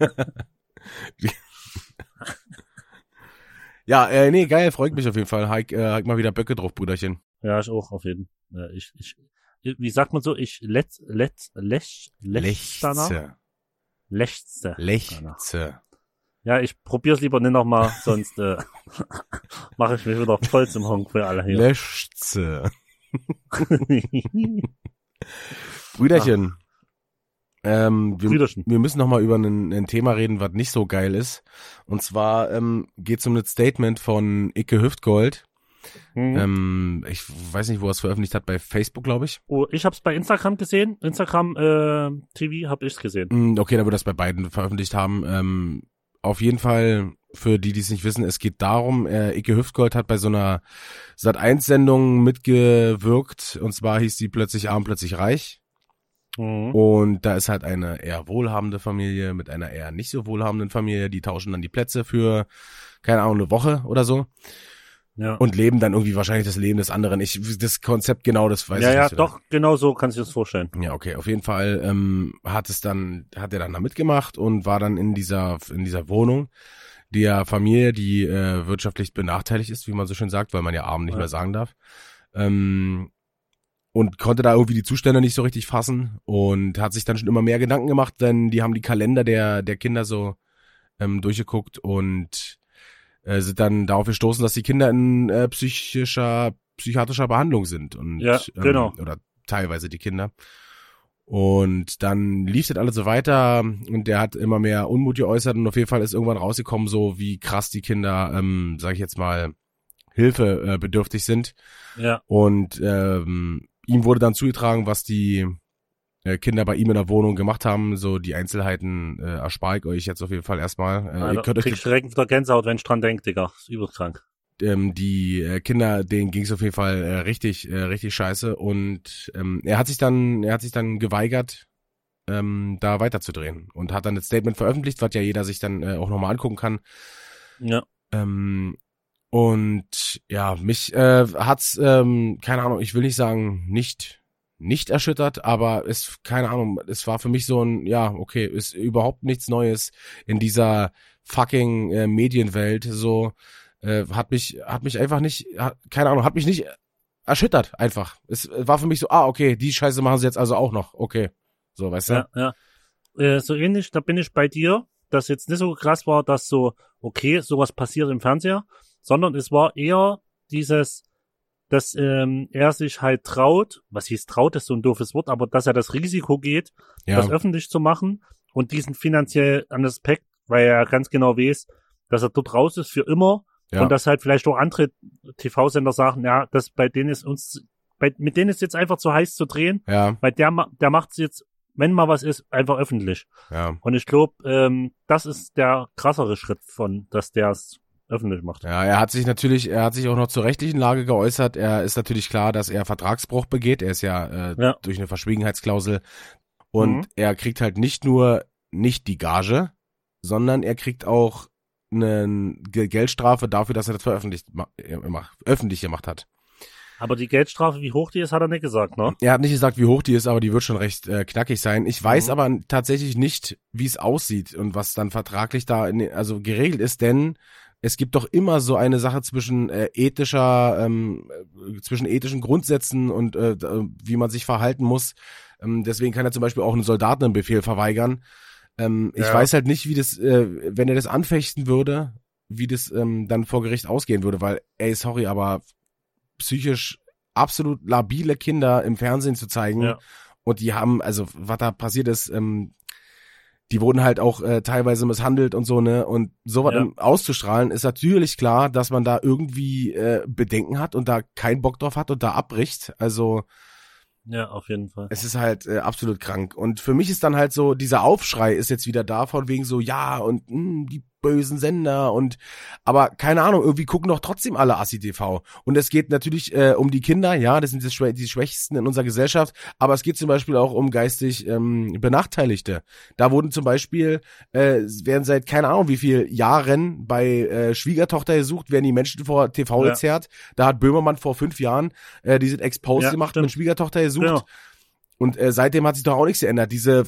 Speaker 1: Ja, äh, nee, geil, freut mich auf jeden Fall. Heik, äh, mal wieder Böcke drauf, Brüderchen.
Speaker 2: Ja, ich auch auf jeden Fall. Ich, ich, wie sagt man so? Ich letz, letz, lech, lech?
Speaker 1: Lechze.
Speaker 2: Lechze.
Speaker 1: Lechze.
Speaker 2: Ja, ich probier's lieber nicht nochmal, sonst äh, <laughs> mache ich mich wieder voll zum Honk für alle hier.
Speaker 1: Lechze. <laughs> Brüderchen. Ähm, wir, wir müssen noch mal über ein, ein Thema reden, was nicht so geil ist. Und zwar ähm, geht es um das Statement von Icke Hüftgold.
Speaker 2: Hm.
Speaker 1: Ähm, ich weiß nicht, wo er es veröffentlicht hat, bei Facebook, glaube ich.
Speaker 2: Oh, ich hab's bei Instagram gesehen. Instagram äh, TV hab ich's gesehen.
Speaker 1: Mm, Okay, dann wird das bei beiden veröffentlicht haben. Ähm, auf jeden Fall, für die, die es nicht wissen, es geht darum, äh, Icke Hüftgold hat bei so einer Sat1-Sendung mitgewirkt. Und zwar hieß die Plötzlich arm, plötzlich reich.
Speaker 2: Mhm.
Speaker 1: Und da ist halt eine eher wohlhabende Familie mit einer eher nicht so wohlhabenden Familie. Die tauschen dann die Plätze für, keine Ahnung, eine Woche oder so.
Speaker 2: Ja,
Speaker 1: Und leben dann irgendwie wahrscheinlich das Leben des anderen. Ich, das Konzept genau, das weiß
Speaker 2: ja,
Speaker 1: ich
Speaker 2: ja
Speaker 1: nicht. so.
Speaker 2: doch, genau so kannst du dir das vorstellen.
Speaker 1: Ja, okay. Auf jeden Fall ähm, hat es dann, hat er dann da mitgemacht und war dann in dieser in dieser Wohnung der Familie, die äh, wirtschaftlich benachteiligt ist, wie man so schön sagt, weil man ja arm nicht
Speaker 2: Ja.
Speaker 1: mehr sagen darf. Ähm, und konnte da irgendwie die Zustände nicht so richtig fassen und hat sich dann schon immer mehr Gedanken gemacht, denn die haben die Kalender der der Kinder so ähm, durchgeguckt und äh, sind dann darauf gestoßen, dass die Kinder in äh, psychischer psychiatrischer Behandlung sind und
Speaker 2: Ja, genau.
Speaker 1: ähm, oder teilweise die Kinder. Und dann lief das alles so weiter und der hat immer mehr Unmut geäußert und auf jeden Fall ist irgendwann rausgekommen, so wie krass die Kinder, ähm, sage ich jetzt mal, Hilfe äh, bedürftig sind.
Speaker 2: Ja,
Speaker 1: Und ähm, ihm wurde dann zugetragen, was die äh, Kinder bei ihm in der Wohnung gemacht haben. So die Einzelheiten äh, erspare ich euch jetzt auf jeden Fall erstmal. Äh, ihr könnt euch
Speaker 2: krieg ich direkt wieder Gänsehaut, wenn ich dran denk, Digga. Ist übelst krank.
Speaker 1: ähm, die äh, Kinder, denen ging es auf jeden Fall äh, richtig, äh, richtig scheiße und ähm, er hat sich dann, er hat sich dann geweigert, ähm, da weiterzudrehen und hat dann das Statement veröffentlicht, was ja jeder sich dann äh, auch nochmal angucken kann.
Speaker 2: Ja,
Speaker 1: Ähm, und ja, mich äh, hat's, ähm, keine Ahnung, ich will nicht sagen, nicht nicht erschüttert, aber es, keine Ahnung, es war für mich so ein, ja, okay, ist überhaupt nichts Neues in dieser fucking äh, Medienwelt, so, äh, hat mich, hat mich einfach nicht, hat, keine Ahnung, hat mich nicht erschüttert, einfach. Es war für mich so, ah, okay, die Scheiße machen sie jetzt also auch noch, okay. So, weißt du?
Speaker 2: ja, ja. Äh, so ähnlich, da bin ich bei dir, dass jetzt nicht so krass war, dass so, okay, sowas passiert im Fernseher, sondern es war eher dieses, dass ähm, er sich halt traut, was hieß traut, ist so ein doofes Wort, aber dass er das Risiko geht,
Speaker 1: Ja,
Speaker 2: das öffentlich zu machen und diesen finanziellen Aspekt weil er ganz genau weiß, dass er dort raus ist für immer
Speaker 1: Ja.
Speaker 2: und dass halt vielleicht auch andere TV-Sender sagen, ja, das bei denen ist uns, bei, mit denen ist jetzt einfach zu heiß zu drehen,
Speaker 1: Ja,
Speaker 2: weil der, der macht's jetzt, wenn mal was ist, einfach öffentlich.
Speaker 1: ja.
Speaker 2: Und ich glaube, ähm, das ist der krassere Schritt von, dass der es öffentlich macht.
Speaker 1: Ja, er hat sich natürlich, er hat sich auch noch zur rechtlichen Lage geäußert. Er ist natürlich klar, dass er Vertragsbruch begeht. Er ist ja, äh,
Speaker 2: Ja.
Speaker 1: durch eine Verschwiegenheitsklausel. Und
Speaker 2: Mhm.
Speaker 1: er kriegt halt nicht nur nicht die Gage, sondern er kriegt auch eine Ge- Geldstrafe dafür, dass er das veröffentlicht, äh, öffentlich gemacht hat.
Speaker 2: Aber die Geldstrafe, wie hoch die ist, hat er nicht gesagt, ne?
Speaker 1: Er hat nicht gesagt, wie hoch die ist, aber die wird schon recht äh, knackig sein. Ich weiß
Speaker 2: Mhm.
Speaker 1: aber tatsächlich nicht, wie es aussieht und was dann vertraglich da in, also geregelt ist, denn es gibt doch immer so eine Sache zwischen äh, ethischer, ähm, äh, zwischen ethischen Grundsätzen und äh, wie man sich verhalten muss. Ähm, deswegen kann er zum Beispiel auch einen Soldaten einen Befehl verweigern. Ähm, Ich
Speaker 2: Ja.
Speaker 1: weiß halt nicht, wie das, äh, wenn er das anfechten würde, wie das ähm, dann vor Gericht ausgehen würde, weil, ey, sorry, aber psychisch absolut labile Kinder im Fernsehen zu zeigen
Speaker 2: Ja.
Speaker 1: und die haben, also was da passiert ist, ähm, die wurden halt auch äh, teilweise misshandelt und so, ne? Und sowas
Speaker 2: Ja.
Speaker 1: auszustrahlen, ist natürlich klar, dass man da irgendwie äh, Bedenken hat und da keinen Bock drauf hat und da abbricht. Also
Speaker 2: Ja, auf jeden Fall.
Speaker 1: es ist halt äh, absolut krank. Und für mich ist dann halt so, dieser Aufschrei ist jetzt wieder da von wegen so, ja, und mh, die bösen Sender und aber keine Ahnung, irgendwie gucken doch trotzdem alle Assi TV. Und es geht natürlich äh, um die Kinder, ja, das sind die, Schwä die Schwächsten in unserer Gesellschaft, aber es geht zum Beispiel auch um geistig ähm, Benachteiligte. Da wurden zum Beispiel, äh, werden seit keine Ahnung wie viel Jahren bei äh, Schwiegertochter gesucht, werden die Menschen vor TV
Speaker 2: Ja.
Speaker 1: gezerrt. Da hat Böhmermann vor fünf Jahren äh, diesen Expose
Speaker 2: Ja,
Speaker 1: gemacht
Speaker 2: stimmt.
Speaker 1: mit Schwiegertochter gesucht.
Speaker 2: Genau.
Speaker 1: Und äh, seitdem hat sich doch auch nichts geändert. Diese,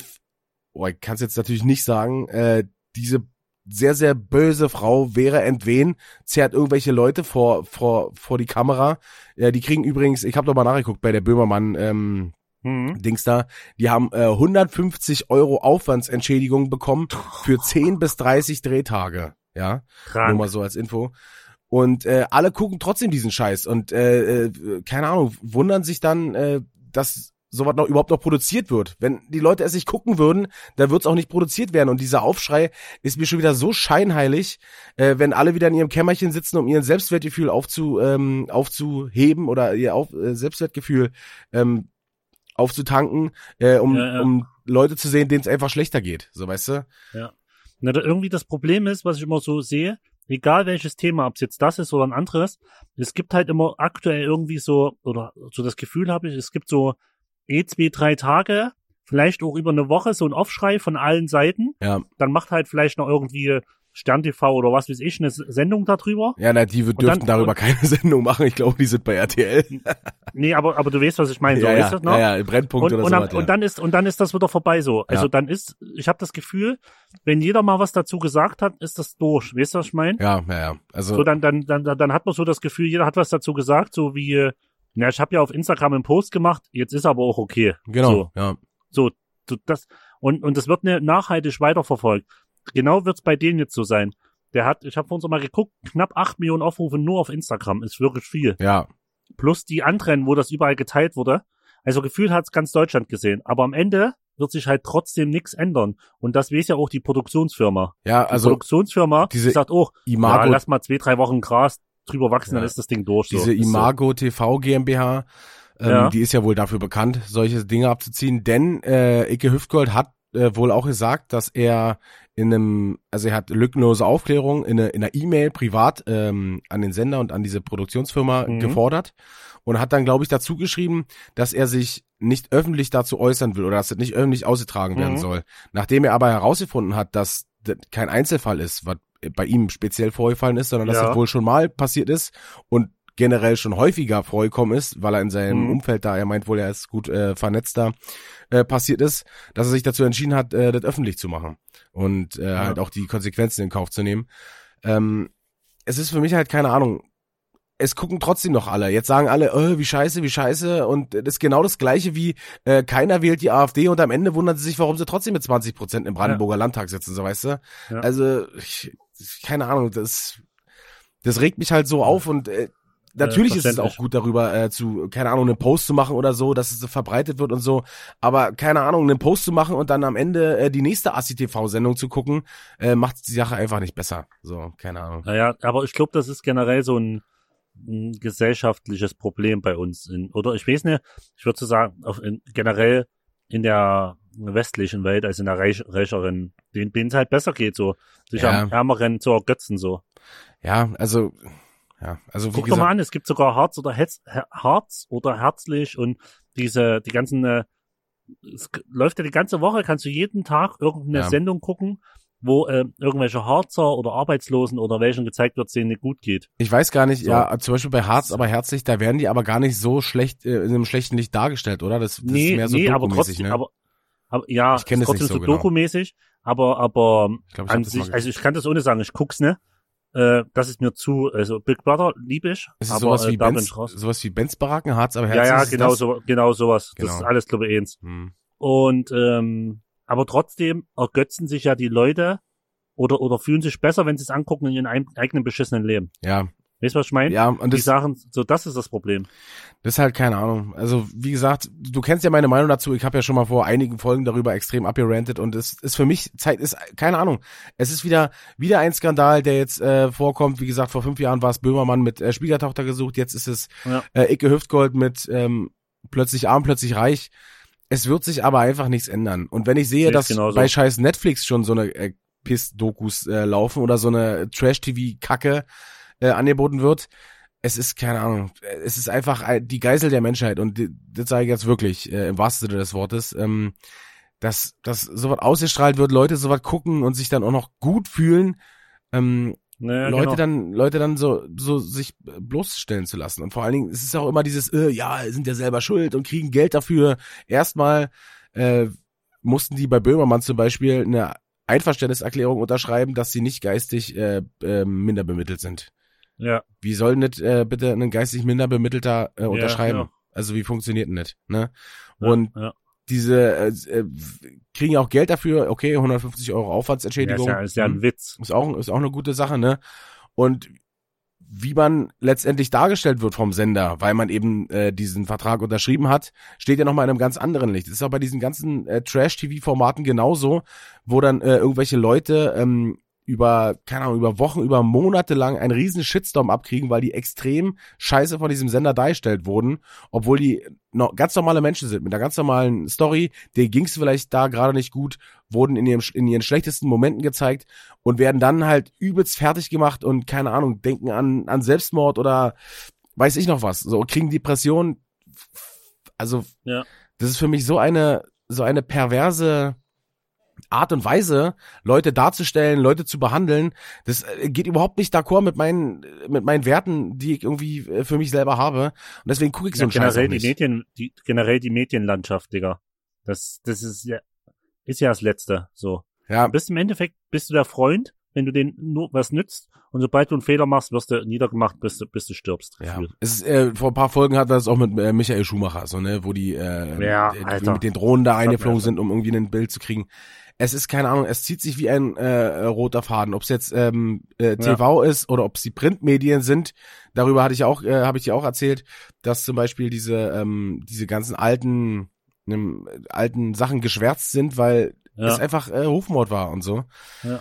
Speaker 1: oh, ich kann es jetzt natürlich nicht sagen, äh, diese sehr, sehr böse Frau Vera Entwen zerrt irgendwelche Leute vor, vor, vor die Kamera. Ja, die kriegen übrigens, ich habe doch mal nachgeguckt bei der Böhmermann ähm,
Speaker 2: Mhm.
Speaker 1: Dings da, die haben äh, 150 Euro Aufwandsentschädigung bekommen für <laughs> 10 bis 30 Drehtage. Ja, nur
Speaker 2: Krank.
Speaker 1: mal so als Info. Und äh, alle gucken trotzdem diesen Scheiß und äh, äh, keine Ahnung, wundern sich dann, äh, dass sowas noch überhaupt noch produziert wird. Wenn die Leute es nicht gucken würden, dann wird es auch nicht produziert werden. Und dieser Aufschrei ist mir schon wieder so scheinheilig, äh, wenn alle wieder in ihrem Kämmerchen sitzen, um ihren Selbstwertgefühl aufzu, ähm, aufzuheben oder ihr auf, äh, Selbstwertgefühl ähm, aufzutanken, äh, um,
Speaker 2: Ja, ja.
Speaker 1: um Leute zu sehen, denen es einfach schlechter geht. So, weißt du?
Speaker 2: Na, da irgendwie das Problem ist, was ich immer so sehe, egal welches Thema, ob es jetzt das ist oder ein anderes, es gibt halt immer aktuell irgendwie so, oder so das Gefühl habe ich, es gibt so eh zwei, drei Tage, vielleicht auch über eine Woche so ein Aufschrei von allen Seiten.
Speaker 1: Ja.
Speaker 2: Dann macht halt vielleicht noch irgendwie Stern TV oder was weiß ich, eine Sendung darüber.
Speaker 1: Ja, na, die dürften
Speaker 2: dann-
Speaker 1: darüber
Speaker 2: und-
Speaker 1: keine <laughs> Sendung machen. Ich glaube, die sind bei RTL. <laughs>
Speaker 2: Nee, aber, aber du weißt, was ich meine, so,
Speaker 1: ja, ja,
Speaker 2: du noch?
Speaker 1: ja, ja, im Brennpunkt
Speaker 2: und,
Speaker 1: oder
Speaker 2: und,
Speaker 1: so.
Speaker 2: dann, und dann ist und dann ist das wieder vorbei so. Also
Speaker 1: Ja.
Speaker 2: dann ist, ich habe das Gefühl, wenn jeder mal was dazu gesagt hat, ist das durch. Weißt du, was ich meine?
Speaker 1: ja, ja, ja. Also,
Speaker 2: So dann, dann, dann, dann hat man so das Gefühl, jeder hat was dazu gesagt, so wie, na, ich habe ja auf Instagram einen Post gemacht, jetzt ist aber auch okay.
Speaker 1: genau,
Speaker 2: So,
Speaker 1: ja.
Speaker 2: so, so das und und das wird ne, nachhaltig weiterverfolgt. Genau wird's bei denen jetzt so sein. Der hat, ich habe vor uns mal geguckt, knapp acht Millionen Aufrufe nur auf Instagram, ist wirklich viel.
Speaker 1: Ja,
Speaker 2: Plus die anderen, wo das überall geteilt wurde. Also gefühlt hat's ganz Deutschland gesehen. Aber am Ende wird sich halt trotzdem nichts ändern. Und das weiß ja auch die Produktionsfirma.
Speaker 1: ja,
Speaker 2: Die
Speaker 1: also
Speaker 2: Produktionsfirma
Speaker 1: diese
Speaker 2: sagt, oh, ja,
Speaker 1: Imago,
Speaker 2: lass mal zwei, drei Wochen Gras drüber wachsen,
Speaker 1: Ja.
Speaker 2: dann ist das Ding durch.
Speaker 1: diese
Speaker 2: so.
Speaker 1: Imago TV GmbH, ähm,
Speaker 2: Ja.
Speaker 1: die ist ja wohl dafür bekannt, solche Dinge abzuziehen, denn äh, Icke Hüftgold hat äh, wohl auch gesagt, dass er in einem, also er hat lückenlose Aufklärung in, eine, in einer E-Mail privat ähm, an den Sender und an diese Produktionsfirma
Speaker 2: Mhm.
Speaker 1: gefordert und hat dann, glaube ich, dazu geschrieben, dass er sich nicht öffentlich dazu äußern will oder dass das nicht öffentlich ausgetragen werden
Speaker 2: Mhm.
Speaker 1: soll. Nachdem er aber herausgefunden hat, dass das kein Einzelfall ist, was bei ihm speziell vorgefallen ist, sondern dass
Speaker 2: Ja.
Speaker 1: das wohl schon mal passiert ist und generell schon häufiger vorgekommen ist, weil er in seinem
Speaker 2: Mhm.
Speaker 1: Umfeld da, er meint wohl, er ist gut äh, vernetzt da, äh, passiert ist, dass er sich dazu entschieden hat, äh, das öffentlich zu machen und äh, halt auch die Konsequenzen in Kauf zu nehmen. Ähm, es ist für mich halt keine Ahnung. Es gucken trotzdem noch alle. Jetzt sagen alle, oh, wie scheiße, wie scheiße. Und das ist genau das Gleiche wie äh, keiner wählt die AfD und am Ende wundern sie sich, warum sie trotzdem mit 20 Prozent im Brandenburger Landtag sitzen, so weißt du.
Speaker 2: Ja.
Speaker 1: Also, ich, keine Ahnung, das, das regt mich halt so auf und äh, natürlich ist es auch gut darüber äh, zu, keine Ahnung, einen Post zu machen oder so, dass es so verbreitet wird und so. Aber keine Ahnung, einen Post zu machen und dann am Ende äh, die nächste ACTV-Sendung zu gucken, äh, macht die Sache einfach nicht besser. So, keine Ahnung.
Speaker 2: Naja, aber ich glaube, das ist generell so ein, ein gesellschaftliches Problem bei uns. In, oder ich weiß nicht, ich würde so sagen, auf, in, generell in der westlichen Welt als in der reich, reicheren, denen denen es halt besser geht, so sich
Speaker 1: Ja.
Speaker 2: am Ärmeren zu ergötzen, so.
Speaker 1: Ja, also, ja, also
Speaker 2: Guck doch mal an, es gibt sogar Harz oder Hetz, Harz oder Herzlich und diese, die ganzen, äh, es läuft ja die ganze Woche, kannst du jeden Tag irgendeine
Speaker 1: Ja.
Speaker 2: Sendung gucken, wo äh, irgendwelche Harzer oder Arbeitslosen oder welchen gezeigt wird, denen nicht gut geht.
Speaker 1: ich weiß gar nicht,
Speaker 2: So.
Speaker 1: ja, zum Beispiel bei Harz, aber herzlich, da werden die aber gar nicht so schlecht, äh, in einem schlechten Licht dargestellt, oder? Das, das
Speaker 2: nee,
Speaker 1: ist mehr so
Speaker 2: nee, aber trotzdem,
Speaker 1: ne?
Speaker 2: aber, aber ja,
Speaker 1: Ich kenn
Speaker 2: ist
Speaker 1: das nicht
Speaker 2: trotzdem
Speaker 1: so
Speaker 2: so,
Speaker 1: genau.
Speaker 2: dokumäßig, aber aber
Speaker 1: ich glaube, ich
Speaker 2: an
Speaker 1: das
Speaker 2: sich, also ich kann das ohne sagen, ich guck's ne. Äh, das ist mir zu, also Big Brother liebe ich,
Speaker 1: Es ist
Speaker 2: aber
Speaker 1: sowas
Speaker 2: äh,
Speaker 1: wie
Speaker 2: bin
Speaker 1: Benz, sowas wie Benz Baracken, Harz, aber
Speaker 2: Ja,
Speaker 1: herzlich
Speaker 2: ja,
Speaker 1: ist
Speaker 2: genau
Speaker 1: das.
Speaker 2: so, genau sowas. Das
Speaker 1: Genau.
Speaker 2: ist alles, glaube ich, eins.
Speaker 1: Hm.
Speaker 2: Und ähm, aber trotzdem ergötzen sich ja die Leute oder oder fühlen sich besser, wenn sie es angucken in ihrem eigenen beschissenen Leben.
Speaker 1: Ja,
Speaker 2: Weißt du, was ich meine?
Speaker 1: ja, und
Speaker 2: die
Speaker 1: das,
Speaker 2: Sachen, so das ist das Problem.
Speaker 1: das ist halt keine Ahnung. Also, wie gesagt, du kennst ja meine Meinung dazu. Ich habe ja schon mal vor einigen Folgen darüber extrem abgerantet und es ist für mich Zeit, ist keine Ahnung. Es ist wieder wieder ein Skandal, der jetzt äh, vorkommt. Wie gesagt, vor fünf Jahren war es Böhmermann mit äh, Schwiegertochter gesucht, jetzt ist es
Speaker 2: Ja.
Speaker 1: äh, Icke Hüftgold mit ähm, plötzlich arm, plötzlich reich. Es wird sich aber einfach nichts ändern. Und wenn ich sehe,
Speaker 2: Sehe ich
Speaker 1: dass
Speaker 2: genauso.
Speaker 1: bei scheiß Netflix schon so eine äh, Piss-Dokus äh, laufen oder so eine Trash-TV-Kacke äh, angeboten wird, es ist keine Ahnung, äh, es ist einfach ein- die Geisel der Menschheit und die- das sage ich jetzt wirklich äh, im wahrsten Sinne des Wortes, ähm, dass dass sowas ausgestrahlt wird, Leute sowas gucken und sich dann auch noch gut fühlen, ähm,
Speaker 2: Naja,
Speaker 1: Leute
Speaker 2: genau.
Speaker 1: dann Leute dann so so sich bloßstellen zu lassen und vor allen Dingen es ist auch immer dieses äh, ja sind ja selber schuld und kriegen Geld dafür. Erstmal äh, mussten die bei Böhmermann zum Beispiel eine Einverständniserklärung unterschreiben, dass sie nicht geistig äh, äh, minder bemittelt sind.
Speaker 2: Ja,
Speaker 1: Wie soll das äh, bitte ein geistig minder bemittelter äh, unterschreiben?
Speaker 2: genau.
Speaker 1: Also wie funktioniert denn das? Ne?
Speaker 2: ja,
Speaker 1: Und
Speaker 2: ja.
Speaker 1: diese äh, äh, kriegen ja auch Geld dafür, okay, 150 Euro
Speaker 2: Ja, ist
Speaker 1: Aufwandsentschädigung.
Speaker 2: ja, ist ja ein Witz.
Speaker 1: Ist auch, ist auch eine gute Sache, ne? Und wie man letztendlich dargestellt wird vom Sender, weil man eben äh, diesen Vertrag unterschrieben hat, steht ja nochmal in einem ganz anderen Licht. Das ist auch bei diesen ganzen äh, Trash-TV-Formaten genauso, wo dann äh, irgendwelche Leute ähm, über, keine Ahnung, über Wochen, über Monate lang einen riesen Shitstorm abkriegen, weil die extrem scheiße von diesem Sender dargestellt wurden, obwohl die noch ganz normale Menschen sind, mit einer ganz normalen Story, denen ging es vielleicht da gerade nicht gut, wurden in, ihrem, in ihren schlechtesten Momenten gezeigt und werden dann halt übelst fertig gemacht und keine Ahnung, denken an, an Selbstmord oder weiß ich noch was, so kriegen Depressionen. Also,
Speaker 2: Ja.
Speaker 1: das ist für mich so eine, so eine perverse Art und Weise, Leute darzustellen, Leute zu behandeln, das äh, geht überhaupt nicht d'accord mit meinen, mit meinen Werten, die ich irgendwie äh, für mich selber habe. Und deswegen gucke ich so einen Scheiß auch
Speaker 2: generell die
Speaker 1: nicht.
Speaker 2: Medien, die, generell die Medienlandschaft, Digga. Das, das ist ja, ist ja das Letzte, so.
Speaker 1: Ja,
Speaker 2: Du bist im Endeffekt, bist du der Freund, wenn du den nur was nützt und sobald du einen Fehler machst, wirst du niedergemacht, bis du, bis du stirbst.
Speaker 1: Ja, es ist, äh, vor ein paar Folgen hat das auch mit äh, Michael Schumacher, so, ne, wo die, äh,
Speaker 2: Ja, Alter.
Speaker 1: mit den Drohnen da eingeflogen sind, um irgendwie ein Bild zu kriegen. Es ist keine Ahnung, es zieht sich wie ein äh, roter Faden, ob es jetzt ähm, äh, TV ist oder ob es die Printmedien sind. Darüber hatte ich auch, äh, habe ich dir auch erzählt, dass zum Beispiel diese ähm, diese ganzen alten ähm, alten Sachen geschwärzt sind, weil
Speaker 2: Ja.
Speaker 1: es einfach äh, Rufmord war und so.
Speaker 2: Ja.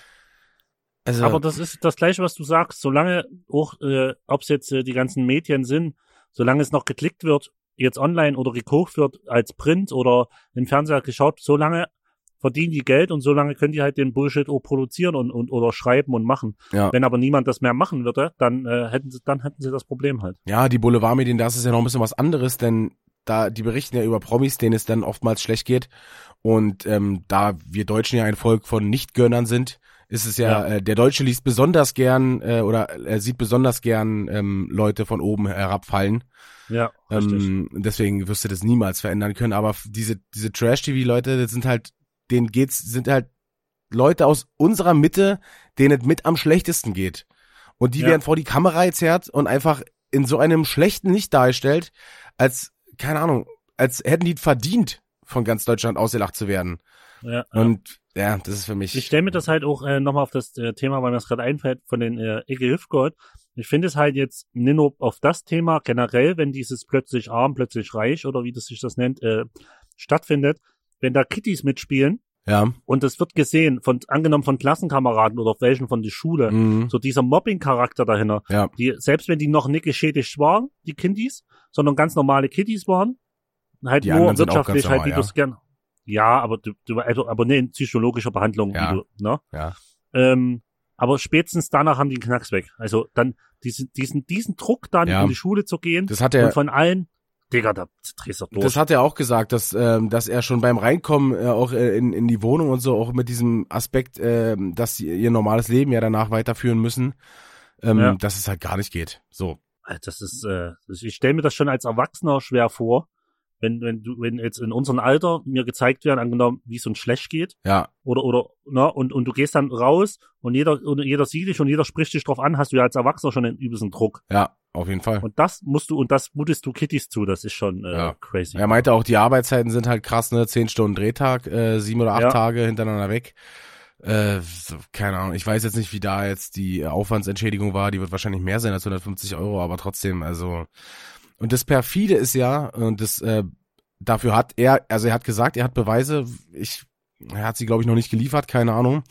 Speaker 1: Also,
Speaker 2: Aber das ist das Gleiche, was du sagst. Solange auch, äh, ob es jetzt äh, die ganzen Medien sind, solange es noch geklickt wird, jetzt online oder gekauft wird als Print oder im Fernseher geschaut, solange verdienen die Geld und solange können die halt den Bullshit auch produzieren und, und oder schreiben und machen.
Speaker 1: ja.
Speaker 2: Wenn aber niemand das mehr machen würde, dann äh, hätten sie dann hätten sie das Problem halt.
Speaker 1: Ja, die Boulevardmedien, da ist ja noch ein bisschen was anderes, denn da die berichten ja über Promis, denen es dann oftmals schlecht geht. Und ähm, da wir Deutschen ja ein Volk von Nichtgönnern sind, ist es ja,
Speaker 2: Ja.
Speaker 1: Äh, der Deutsche liest besonders gern äh, oder er sieht besonders gern ähm, Leute von oben herabfallen.
Speaker 2: Ja.
Speaker 1: Ähm, deswegen wirst du das niemals verändern können. Aber diese, diese Trash-TV-Leute, das sind halt, denen geht's, sind halt Leute aus unserer Mitte, denen es mit am schlechtesten geht. Und die
Speaker 2: Ja.
Speaker 1: werden vor die Kamera gezerrt und einfach in so einem schlechten Licht dargestellt, als, keine Ahnung, als hätten die verdient, von ganz Deutschland ausgelacht zu werden.
Speaker 2: ja, ja.
Speaker 1: Und ja, das ist für mich.
Speaker 2: Ich stelle mir das halt auch äh, nochmal auf das äh, Thema, weil mir das gerade einfällt, von den äh, Ege Hüfgold. ich finde es halt jetzt nicht nur auf das Thema generell, wenn dieses plötzlich arm, plötzlich reich oder wie das sich das nennt, äh, stattfindet, wenn da Kittys mitspielen
Speaker 1: Ja.
Speaker 2: und es wird gesehen, von angenommen von Klassenkameraden oder auf welchen von der Schule,
Speaker 1: Mhm.
Speaker 2: so dieser Mobbing-Charakter dahinter,
Speaker 1: Ja.
Speaker 2: die, selbst wenn die noch nicht geschädigt waren, die Kindis, sondern ganz normale Kitties waren, halt
Speaker 1: Die
Speaker 2: nur wirtschaftlich
Speaker 1: ganz
Speaker 2: halt, wie
Speaker 1: normal,
Speaker 2: du es gern. Ja, aber du, du also, aber ne, in psychologischer Behandlung,
Speaker 1: Ja.
Speaker 2: du, ne?
Speaker 1: Ja.
Speaker 2: Ähm, aber spätestens danach haben die einen Knacks weg. Also dann diesen, diesen, diesen Druck dann
Speaker 1: Ja.
Speaker 2: in die Schule zu gehen
Speaker 1: Das hat er,
Speaker 2: und von allen, Digga, da drehst du durch.
Speaker 1: das hat er auch gesagt, dass, ähm, dass er schon beim Reinkommen äh, auch äh, in, in die Wohnung und so, auch mit diesem Aspekt, ähm, dass sie ihr normales Leben ja danach weiterführen müssen, ähm,
Speaker 2: Ja.
Speaker 1: dass es halt gar nicht geht. So.
Speaker 2: Das ist, äh, ich stelle mir das schon als Erwachsener schwer vor, wenn, wenn du, wenn jetzt in unserem Alter mir gezeigt werden, angenommen, wie es uns schlecht geht,
Speaker 1: Ja,
Speaker 2: oder, oder, ne, und, und du gehst dann raus und jeder, und jeder sieht dich und jeder spricht dich drauf an, hast du ja als Erwachsener schon einen übelsten Druck.
Speaker 1: ja, auf jeden Fall.
Speaker 2: Und das musst du, und das mutest du Kittys zu, das ist schon, äh,
Speaker 1: Ja.
Speaker 2: crazy.
Speaker 1: Er meinte auch, die Arbeitszeiten sind halt krass, ne? Zehn Stunden Drehtag, äh, sieben oder acht
Speaker 2: Ja.
Speaker 1: Tage hintereinander weg. Äh, keine Ahnung, ich weiß jetzt nicht, wie da jetzt die Aufwandsentschädigung war, die wird wahrscheinlich mehr sein als 150 Euro, aber trotzdem, also. Und das perfide ist ja, und das, äh, dafür hat er, also er hat gesagt, er hat Beweise, ich, er hat sie glaube ich noch nicht geliefert, keine Ahnung,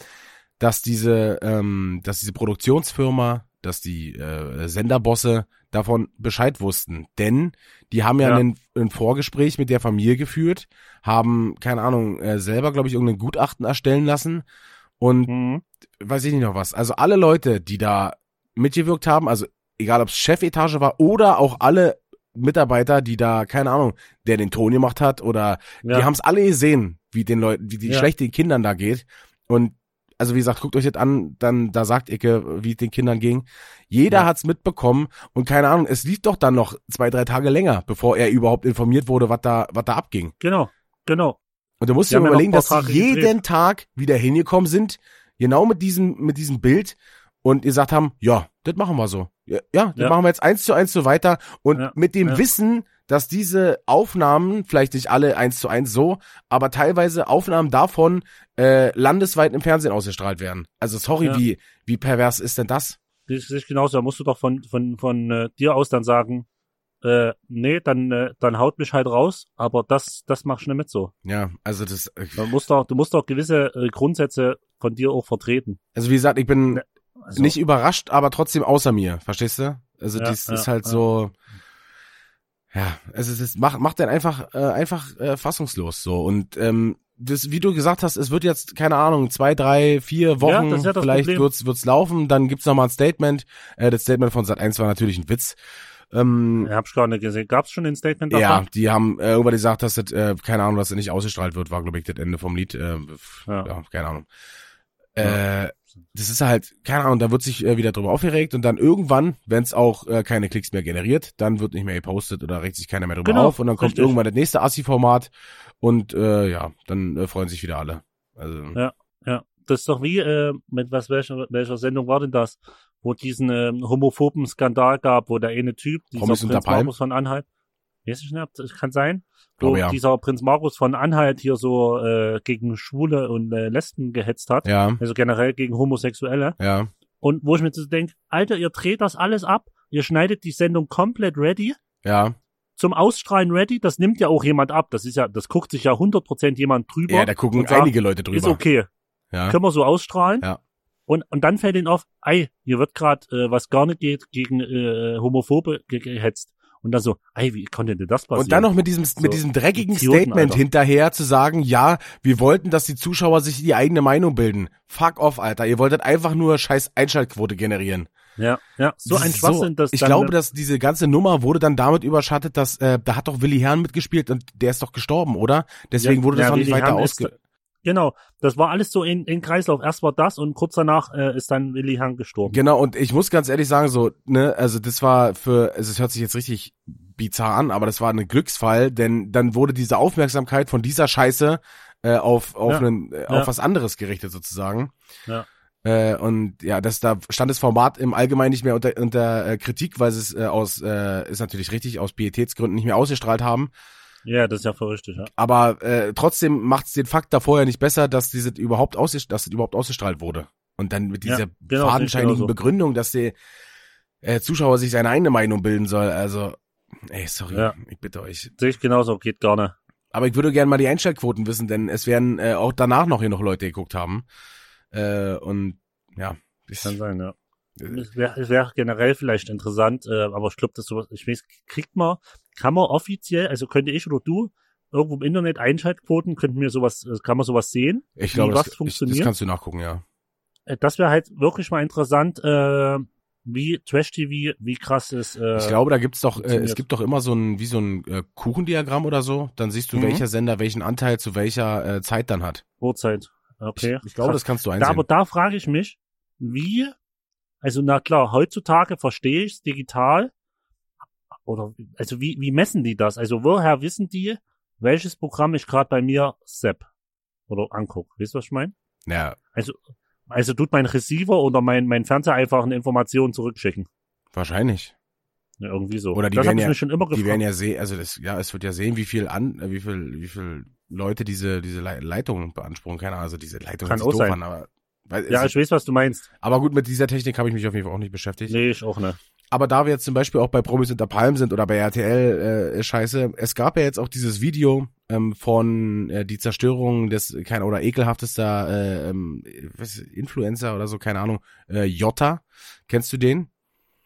Speaker 1: dass diese, ähm, dass diese Produktionsfirma, dass die äh, Senderbosse davon Bescheid wussten. Denn die haben ja,
Speaker 2: Ja.
Speaker 1: Ein, ein Vorgespräch mit der Familie geführt, haben, keine Ahnung, äh, selber, glaube ich, irgendein Gutachten erstellen lassen und
Speaker 2: Mhm.
Speaker 1: weiß ich nicht noch was. Also alle Leute, die da mitgewirkt haben, also egal ob es Chefetage war oder auch alle Mitarbeiter, die da, keine Ahnung, der den Ton gemacht hat oder
Speaker 2: Ja.
Speaker 1: die haben es alle gesehen, wie den Leuten, wie die
Speaker 2: Ja.
Speaker 1: schlecht den Kindern da geht. Und also wie gesagt, guckt euch das an, dann da sagt Icke, wie es den Kindern ging. Jeder
Speaker 2: Ja.
Speaker 1: hat's mitbekommen und keine Ahnung, es lief doch dann noch zwei, drei Tage länger, bevor er überhaupt informiert wurde, was da, was da abging.
Speaker 2: Genau, genau.
Speaker 1: Und du musst dir überlegen, dass sie jeden
Speaker 2: gedreht.
Speaker 1: Tag wieder hingekommen sind, genau mit diesem, mit diesem Bild und gesagt haben, ja, das machen wir so. Ja, ja das
Speaker 2: Ja.
Speaker 1: machen wir jetzt eins zu eins so weiter und
Speaker 2: Ja,
Speaker 1: mit dem
Speaker 2: ja.
Speaker 1: Wissen, dass diese Aufnahmen, vielleicht nicht alle eins zu eins so, aber teilweise Aufnahmen davon äh, landesweit im Fernsehen ausgestrahlt werden. Also sorry,
Speaker 2: Ja.
Speaker 1: wie, wie pervers ist denn das?
Speaker 2: Das ist genauso. Da musst du doch von, von, von äh, dir aus dann sagen, äh, nee, dann, äh, dann haut mich halt raus, aber das, das mach ich nicht mit so.
Speaker 1: Ja, also das,
Speaker 2: Du musst doch, du musst doch gewisse äh, Grundsätze von dir auch vertreten.
Speaker 1: also wie gesagt, ich bin
Speaker 2: Also,
Speaker 1: nicht überrascht, aber trotzdem außer mir, verstehst du? Also
Speaker 2: Ja,
Speaker 1: dies
Speaker 2: ja,
Speaker 1: ist halt
Speaker 2: ja.
Speaker 1: so, ja, es ist, es macht, macht den einfach, äh, einfach äh, fassungslos so und ähm, das, wie du gesagt hast, es wird jetzt keine Ahnung zwei, drei, vier Wochen,
Speaker 2: Ja, ja
Speaker 1: vielleicht
Speaker 2: Problem.
Speaker 1: wird's wird's laufen, dann gibt's noch mal ein Statement. Äh, das Statement von Sat 1 war natürlich ein Witz. Ähm,
Speaker 2: ja, hab ich gar nicht gesehen. Gab's schon ein Statement
Speaker 1: ja,
Speaker 2: davon?
Speaker 1: die haben äh, irgendwann gesagt, dass das, äh, keine Ahnung, dass das nicht ausgestrahlt wird, war glaube ich das Ende vom Lied. Äh, ja.
Speaker 2: Ja.
Speaker 1: keine Ahnung. Äh, das ist halt, keine Ahnung, da wird sich äh, wieder drüber aufgeregt und dann irgendwann, wenn es auch äh, keine Klicks mehr generiert, dann wird nicht mehr gepostet oder regt sich keiner mehr drüber
Speaker 2: Genau,
Speaker 1: auf und dann kommt
Speaker 2: richtig.
Speaker 1: irgendwann das nächste Assi-Format und äh, ja, dann äh, freuen sich wieder alle. Also,
Speaker 2: Ja. Ja, das ist doch wie, äh, mit was, welcher, welcher Sendung war denn das? Wo diesen ähm, homophoben Skandal gab, wo der eine Typ, dieser Prinz? Markus von Anhalt, weiß ich nicht, das kann sein, wo
Speaker 1: ja.
Speaker 2: dieser Prinz Markus von Anhalt hier so äh, gegen Schwule und äh, Lesben gehetzt hat,
Speaker 1: ja,
Speaker 2: also generell gegen Homosexuelle.
Speaker 1: ja,
Speaker 2: Und wo ich mir so denke, Alter, ihr dreht das alles ab, ihr schneidet die Sendung komplett ready,
Speaker 1: ja.
Speaker 2: zum Ausstrahlen ready, das nimmt ja auch jemand ab, das ist ja, das guckt sich ja 100% jemand drüber.
Speaker 1: Ja, da gucken
Speaker 2: und sagt,
Speaker 1: einige Leute drüber.
Speaker 2: Ist okay,
Speaker 1: Ja,
Speaker 2: können wir so ausstrahlen.
Speaker 1: Ja.
Speaker 2: Und, und dann fällt ihnen auf, ey, hier wird gerade, äh, was gar nicht geht, gegen äh, Homophobe ge gehetzt. Und dann so, ey, wie konnte denn das passieren?
Speaker 1: Und dann noch mit diesem,
Speaker 2: So,
Speaker 1: mit diesem dreckigen
Speaker 2: Idioten,
Speaker 1: Statement
Speaker 2: Alter.
Speaker 1: hinterher zu sagen, ja, wir wollten, dass die Zuschauer sich die eigene Meinung bilden. Fuck off, Alter. Ihr wolltet einfach nur scheiß Einschaltquote generieren.
Speaker 2: Ja, ja, so ein Schwachsinn, dass
Speaker 1: Ich glaube, dass diese ganze Nummer wurde dann damit überschattet, dass, äh, da hat doch Willi Herrn mitgespielt und der ist doch gestorben, oder? Deswegen
Speaker 2: Ja,
Speaker 1: wurde das
Speaker 2: ja,
Speaker 1: noch nicht
Speaker 2: Willi
Speaker 1: weiter ausge...
Speaker 2: Genau, das war alles so in, in Kreislauf. Erst war das und kurz danach äh, ist dann Willi Herrn gestorben.
Speaker 1: Genau, und ich muss ganz ehrlich sagen, so, ne, also das war für, also es hört sich jetzt richtig bizarr an, aber das war ein Glücksfall, denn dann wurde diese Aufmerksamkeit von dieser Scheiße äh, auf, auf,
Speaker 2: Ja.
Speaker 1: einen, äh, auf
Speaker 2: Ja.
Speaker 1: was anderes gerichtet sozusagen.
Speaker 2: Ja.
Speaker 1: Äh, und ja, das da stand das Format im Allgemeinen nicht mehr unter, unter äh, Kritik, weil sie es äh, aus, äh, ist natürlich richtig, aus Pietätsgründen nicht mehr ausgestrahlt haben.
Speaker 2: Ja, das ist ja voll richtig, ja.
Speaker 1: Aber äh, trotzdem macht es den Fakt davor ja nicht besser, dass diese überhaupt ausgest dass es überhaupt ausgestrahlt wurde. Und dann mit dieser
Speaker 2: Ja, genau,
Speaker 1: fadenscheinigen
Speaker 2: genau so.
Speaker 1: Begründung, dass sie äh, Zuschauer sich seine eigene Meinung bilden soll. Also, ey, sorry,
Speaker 2: Ja.
Speaker 1: ich bitte euch.
Speaker 2: Sehe ich genauso, geht gar nicht.
Speaker 1: Aber ich würde gerne mal die Einschaltquoten wissen, denn es werden äh, auch danach noch hier noch Leute geguckt haben. Äh, und ja, ich,
Speaker 2: Kann sein, ja.
Speaker 1: äh,
Speaker 2: Es wäre wär generell vielleicht interessant, äh, aber ich glaube, das sowas, ich weiß, kriegt man, kann man offiziell, also könnte ich oder du irgendwo im Internet Einschaltquoten, könnten wir sowas, äh, kann man sowas sehen?
Speaker 1: ich
Speaker 2: wie
Speaker 1: glaube, das, ich, das
Speaker 2: funktioniert?
Speaker 1: kannst du nachgucken, ja.
Speaker 2: Äh, Das wäre halt wirklich mal interessant, äh, wie Trash-TV, wie krass ist, äh,
Speaker 1: Ich glaube, da gibt's doch, äh, es gibt doch immer so ein, wie so ein äh, Kuchendiagramm oder so. Dann siehst du,
Speaker 2: Mhm.
Speaker 1: welcher Sender welchen Anteil zu welcher äh, Zeit dann hat.
Speaker 2: Uhrzeit. Okay.
Speaker 1: Ich, ich glaube,
Speaker 2: Krass.
Speaker 1: das kannst du
Speaker 2: Da,
Speaker 1: einsehen.
Speaker 2: aber da frage ich mich, wie, also na klar, heutzutage verstehe ich es digital, oder also wie, wie messen die das? Also woher wissen die, welches Programm ich gerade bei mir sepp oder anguck? Weißt du, was ich meine?
Speaker 1: ja,
Speaker 2: Also, also tut mein Receiver oder mein, mein Fernseher einfach eine Information zurückschicken.
Speaker 1: wahrscheinlich.
Speaker 2: Ja, irgendwie so.
Speaker 1: Oder die
Speaker 2: das
Speaker 1: werden ja-
Speaker 2: schon immer
Speaker 1: Die
Speaker 2: gefragt.
Speaker 1: werden ja sehen, also das, ja, es wird ja sehen, wie viel an, wie viel, wie viel Leute diese, diese Lei- Leitung beanspruchen. Keine Ahnung, also diese Leitung
Speaker 2: Kann auch
Speaker 1: doof
Speaker 2: sein.
Speaker 1: an, aber, weil,
Speaker 2: ja, ich weiß, was du meinst.
Speaker 1: aber gut, mit dieser Technik habe ich mich auf jeden Fall auch nicht beschäftigt.
Speaker 2: Nee, ich auch nicht.
Speaker 1: Aber da wir jetzt zum Beispiel auch bei Promis unter Palmen sind oder bei RTL äh, Scheiße, es gab ja jetzt auch dieses Video ähm, von äh, die Zerstörung des kein oder ekelhaftester äh, was, Influencer oder so, keine Ahnung, äh, Jota. Kennst du den?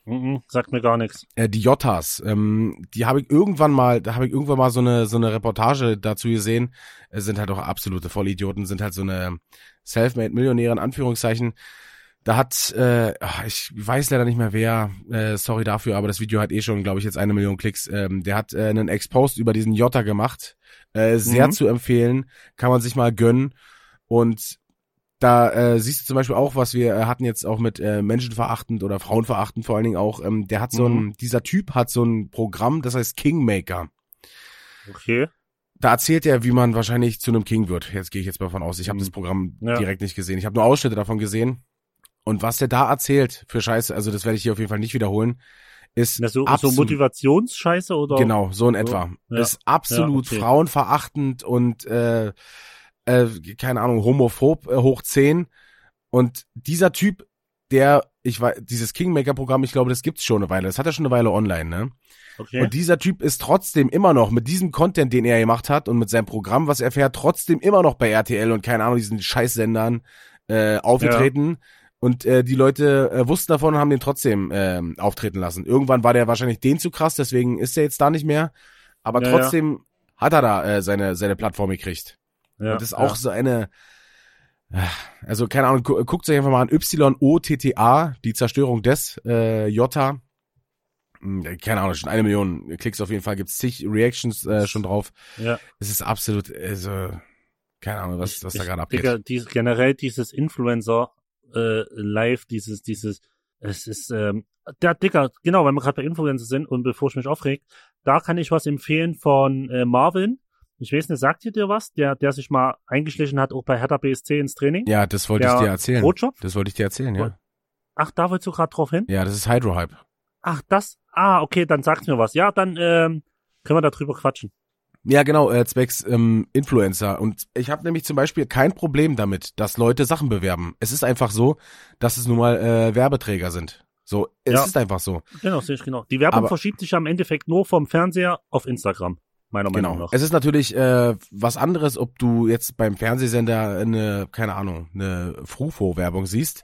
Speaker 2: Mhm, sagt mir gar nichts.
Speaker 1: Äh, die Jottas, ähm, die habe ich irgendwann mal, da habe ich irgendwann mal so eine so eine Reportage dazu gesehen. Äh, sind halt auch absolute Vollidioten, sind halt so eine selfmade Millionäre in Anführungszeichen. Da hat, äh, ich weiß leider nicht mehr wer, äh, sorry dafür, aber das Video hat eh schon, glaube ich, jetzt eine Million Klicks. Ähm, der hat äh, einen Expost über diesen Jota gemacht. Äh, sehr
Speaker 2: Mhm.
Speaker 1: zu empfehlen, kann man sich mal gönnen. Und da äh, siehst du zum Beispiel auch, was wir äh, hatten jetzt auch mit äh, menschenverachtend oder frauenverachtend vor allen Dingen auch. Ähm, der hat so ein,
Speaker 2: Mhm.
Speaker 1: dieser Typ hat so ein Programm, das heißt Kingmaker.
Speaker 2: Okay.
Speaker 1: Da erzählt er, wie man wahrscheinlich zu einem King wird. Jetzt gehe ich jetzt mal von aus. Ich habe
Speaker 2: Mhm.
Speaker 1: das Programm
Speaker 2: Ja.
Speaker 1: direkt nicht gesehen. Ich habe nur Ausschnitte davon gesehen. Und was der da erzählt für Scheiße, also das werde ich hier auf jeden Fall nicht wiederholen, ist
Speaker 2: Ja, so, so Motivationsscheiße oder?
Speaker 1: Genau, so in
Speaker 2: So,
Speaker 1: etwa.
Speaker 2: ja.
Speaker 1: Ist absolut
Speaker 2: Ja, okay.
Speaker 1: frauenverachtend und äh, äh, keine Ahnung, homophob äh, hoch 10. Und dieser Typ, der, ich weiß, dieses Kingmaker-Programm, ich glaube, das gibt's schon eine Weile. Das hat er schon eine Weile online, ne?
Speaker 2: Okay.
Speaker 1: Und dieser Typ ist trotzdem immer noch mit diesem Content, den er gemacht hat und mit seinem Programm, was er fährt, trotzdem immer noch bei RTL und keine Ahnung, diesen Scheißsendern äh, aufgetreten. Und äh, die Leute äh, wussten davon und haben den trotzdem ähm, auftreten lassen. Irgendwann war der wahrscheinlich den zu krass, deswegen ist er jetzt da nicht mehr. Aber
Speaker 2: Ja, ja.
Speaker 1: trotzdem hat er da äh, seine, seine Plattform gekriegt.
Speaker 2: ja,
Speaker 1: und das ist auch so eine, äh, also keine Ahnung, gu guckt euch einfach mal an, Y-O-T-T-A, die Zerstörung des äh, Jota. Hm, Keine Ahnung, schon eine Million Klicks auf jeden Fall, gibt's zig Reactions äh, schon drauf.
Speaker 2: ja.
Speaker 1: Es ist absolut, also, keine Ahnung, was, was da
Speaker 2: Ich-
Speaker 1: gerade abgeht.
Speaker 2: Digga, dies, generell dieses Influencer äh, Live, dieses, dieses, es ist, ähm, der Digga, genau, weil wir gerade bei Influencer sind und bevor ich mich aufreg, da kann ich was empfehlen von äh, Marvin. Ich weiß nicht, sagt ihr dir was? Der, der sich mal eingeschlichen hat, auch bei Hertha BSC ins Training?
Speaker 1: Ja, das wollte ich
Speaker 2: Der
Speaker 1: dir erzählen.
Speaker 2: Rotjob?
Speaker 1: Das wollte ich dir erzählen, ja.
Speaker 2: Ach, da willst du gerade drauf hin?
Speaker 1: Ja, das ist Hydrohype.
Speaker 2: Ach, das, ah, okay, dann sag's mir was. Ja, dann ähm, können wir darüber quatschen.
Speaker 1: Ja, genau, äh, zwecks ähm, Influencer. Und ich habe nämlich zum Beispiel kein Problem damit, dass Leute Sachen bewerben. Es ist einfach so, dass es nun mal äh, Werbeträger sind. So, es
Speaker 2: Ja.
Speaker 1: ist einfach so.
Speaker 2: Genau, sehe ich genau. Die Werbung
Speaker 1: Aber-
Speaker 2: verschiebt sich ja im Endeffekt nur vom Fernseher auf Instagram, meiner Meinung
Speaker 1: Genau.
Speaker 2: nach.
Speaker 1: Es ist natürlich äh, was anderes, ob du jetzt beim Fernsehsender eine, keine Ahnung, eine Frufo-Werbung siehst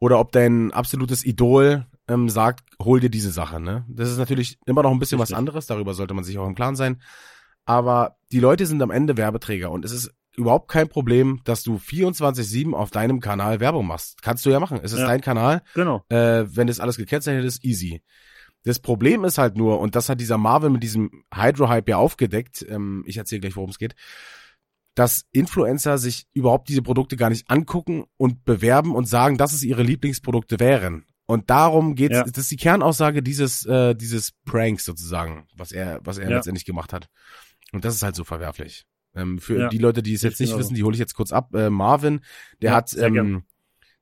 Speaker 1: oder ob dein absolutes Idol ähm, sagt, hol dir diese Sache. Ne? Das ist natürlich immer noch ein bisschen was
Speaker 2: Richtig.
Speaker 1: anderes, darüber sollte man sich auch im Klaren sein. Aber die Leute sind am Ende Werbeträger und es ist überhaupt kein Problem, dass du 24-7 auf deinem Kanal Werbung machst. Kannst du ja machen. Es ist
Speaker 2: Ja.
Speaker 1: dein Kanal
Speaker 2: Genau.
Speaker 1: äh, wenn das alles gekennzeichnet ist, easy. Das Problem ist halt nur, und das hat dieser Marvin mit diesem Hydro-Hype ja aufgedeckt, ähm, ich erzähle gleich, worum es geht, dass Influencer sich überhaupt diese Produkte gar nicht angucken und bewerben und sagen, dass es ihre Lieblingsprodukte wären. Und darum geht's,
Speaker 2: Ja.
Speaker 1: das ist die Kernaussage dieses, äh, dieses Pranks sozusagen, was er, was er
Speaker 2: Ja.
Speaker 1: letztendlich gemacht hat. Und das ist halt so verwerflich. Ähm, für
Speaker 2: Ja.
Speaker 1: die Leute, die es jetzt
Speaker 2: ich
Speaker 1: nicht wissen, die hole ich jetzt kurz ab. Äh, Marvin, der
Speaker 2: Ja,
Speaker 1: hat, ähm,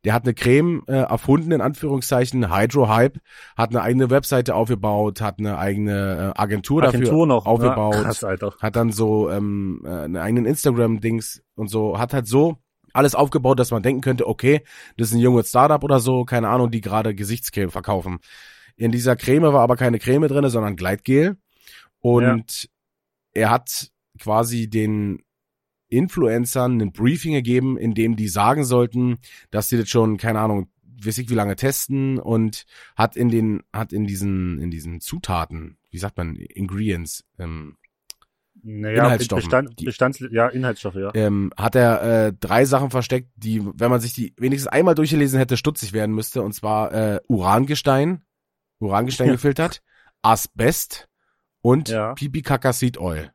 Speaker 1: der hat eine Creme äh, erfunden, in Anführungszeichen, Hydro Hype, hat eine eigene Webseite aufgebaut, hat eine eigene äh, Agentur,
Speaker 2: Agentur
Speaker 1: dafür
Speaker 2: noch.
Speaker 1: aufgebaut,
Speaker 2: Ja, krass, Alter.
Speaker 1: hat dann so ähm, äh, einen eigenen Instagram-Dings und so, hat halt so alles aufgebaut, dass man denken könnte, okay, das ist ein junges Startup oder so, keine Ahnung, die gerade Gesichtscreme verkaufen. In dieser Creme war aber keine Creme drinne, sondern Gleitgel. Und er hat quasi den Influencern ein Briefing gegeben, in dem die sagen sollten, dass sie das schon, keine Ahnung, weiß ich wie lange testen und hat in den, hat in diesen, in diesen Zutaten, wie sagt man, Ingredients, ähm,
Speaker 2: Naja,
Speaker 1: Inhaltsstoffen.
Speaker 2: Bestand, Bestands, ja, Inhaltsstoffe, ja.
Speaker 1: ähm, hat er äh, drei Sachen versteckt, die, wenn man sich die wenigstens einmal durchgelesen hätte, stutzig werden müsste. Und zwar äh, Urangestein, Urangestein
Speaker 2: Ja.
Speaker 1: gefiltert, Asbest und
Speaker 2: Ja.
Speaker 1: Pipi Kaka Seed Oil.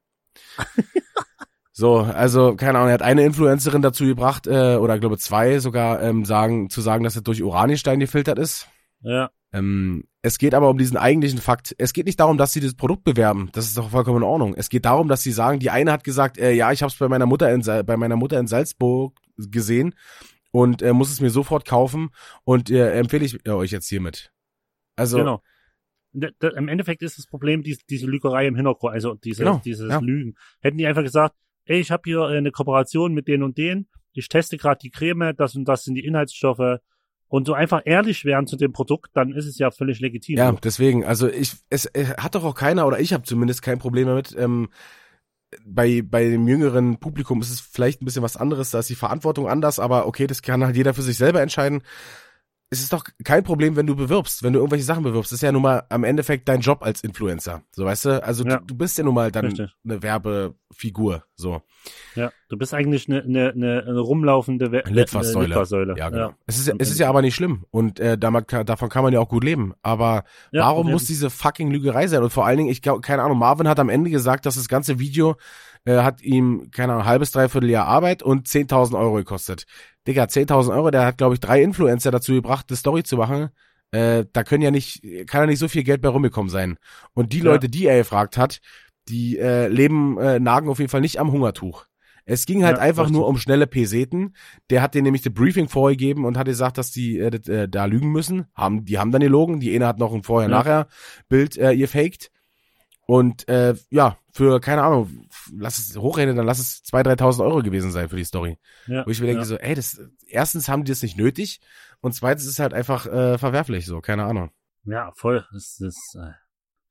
Speaker 1: so, also keine Ahnung, er hat eine Influencerin dazu gebracht, äh, oder ich glaube zwei sogar, ähm, sagen, zu sagen, dass es durch Urangestein gefiltert ist.
Speaker 2: Ja,
Speaker 1: Ähm, es geht aber um diesen eigentlichen Fakt. Es geht nicht darum, dass sie das Produkt bewerben. Das ist doch vollkommen in Ordnung. Es geht darum, dass sie sagen, die eine hat gesagt, äh, ja, ich habe es bei meiner Mutter in bei meiner Mutter in Salzburg gesehen und äh, muss es mir sofort kaufen und äh, empfehle ich äh, euch jetzt hiermit. Also
Speaker 2: genau. Im Endeffekt ist das Problem diese, diese Lügerei im Hintergrund, also diese,
Speaker 1: Genau,
Speaker 2: dieses
Speaker 1: ja.
Speaker 2: Lügen. Hätten die einfach gesagt, ey, ich habe hier äh, eine Kooperation mit den und den, ich teste gerade die Creme, das und das sind die Inhaltsstoffe und so einfach ehrlich wären zu dem Produkt, dann ist es ja völlig legitim.
Speaker 1: Ja, deswegen, also ich, es, es hat doch auch keiner, oder ich habe zumindest kein Problem damit. Ähm, bei, bei dem jüngeren Publikum ist es vielleicht ein bisschen was anderes, da ist die Verantwortung anders, aber okay, das kann halt jeder für sich selber entscheiden. Es ist doch kein Problem, wenn du bewirbst, wenn du irgendwelche Sachen bewirbst. Das ist ja nun mal am Endeffekt dein Job als Influencer. So, weißt du? Also
Speaker 2: Ja.
Speaker 1: du, du bist ja nun mal dann
Speaker 2: Richtig.
Speaker 1: eine Werbefigur. So.
Speaker 2: Ja, du bist eigentlich eine, eine, eine, rumlaufende We
Speaker 1: Litfaßsäule.
Speaker 2: äh, Litfaßsäule.
Speaker 1: Ja, genau.
Speaker 2: Ja.
Speaker 1: Es ist ja, es ist ja aber nicht schlimm. Und äh, damit, kann- davon kann man ja auch gut leben. Aber Warum muss diese fucking Lügerei sein? Und vor allen Dingen, ich glaube, keine Ahnung, Marvin hat am Ende gesagt, dass das ganze Video äh, hat ihm, keine Ahnung, halbes, dreiviertel Jahr Arbeit und 10.000 Euro gekostet. Digga, 10.000 Euro, der hat, glaube ich, drei Influencer dazu gebracht, eine Story zu machen. Äh, da können ja nicht, kann ja nicht so viel Geld bei rumgekommen sein. Und die
Speaker 2: Ja.
Speaker 1: Leute, die er gefragt hat, die äh, leben, äh, nagen auf jeden Fall nicht am Hungertuch. Es ging halt
Speaker 2: Ja,
Speaker 1: einfach
Speaker 2: richtig.
Speaker 1: nur um schnelle Peseten. Der hat denen nämlich das Briefing vorgegeben und hat gesagt, dass die äh, äh, da lügen müssen. Haben, die haben dann gelogen. Die eine hat noch ein Vorher-Nachher-Bild äh, ihr faked. Und äh, ja, für, keine Ahnung, lass es hochrechnen, dann lass es 2.000, 3.000 Euro gewesen sein für die Story.
Speaker 2: Ja,
Speaker 1: Wo ich mir denke
Speaker 2: ja.
Speaker 1: so, ey, das, erstens haben die das nicht nötig und zweitens ist es halt einfach äh, verwerflich so, keine Ahnung.
Speaker 2: Ja, voll. Das ist, äh,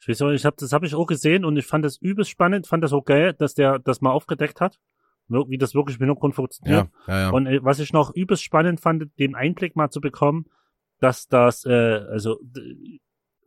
Speaker 2: ich weiß auch, ich hab, das habe ich auch gesehen und ich fand das übelst spannend, fand das auch geil, dass der das mal aufgedeckt hat, wie das wirklich im Hintergrund funktioniert.
Speaker 1: Ja, ja, ja.
Speaker 2: Und äh, was ich noch übelst spannend fand, den Einblick mal zu bekommen, dass das, äh, also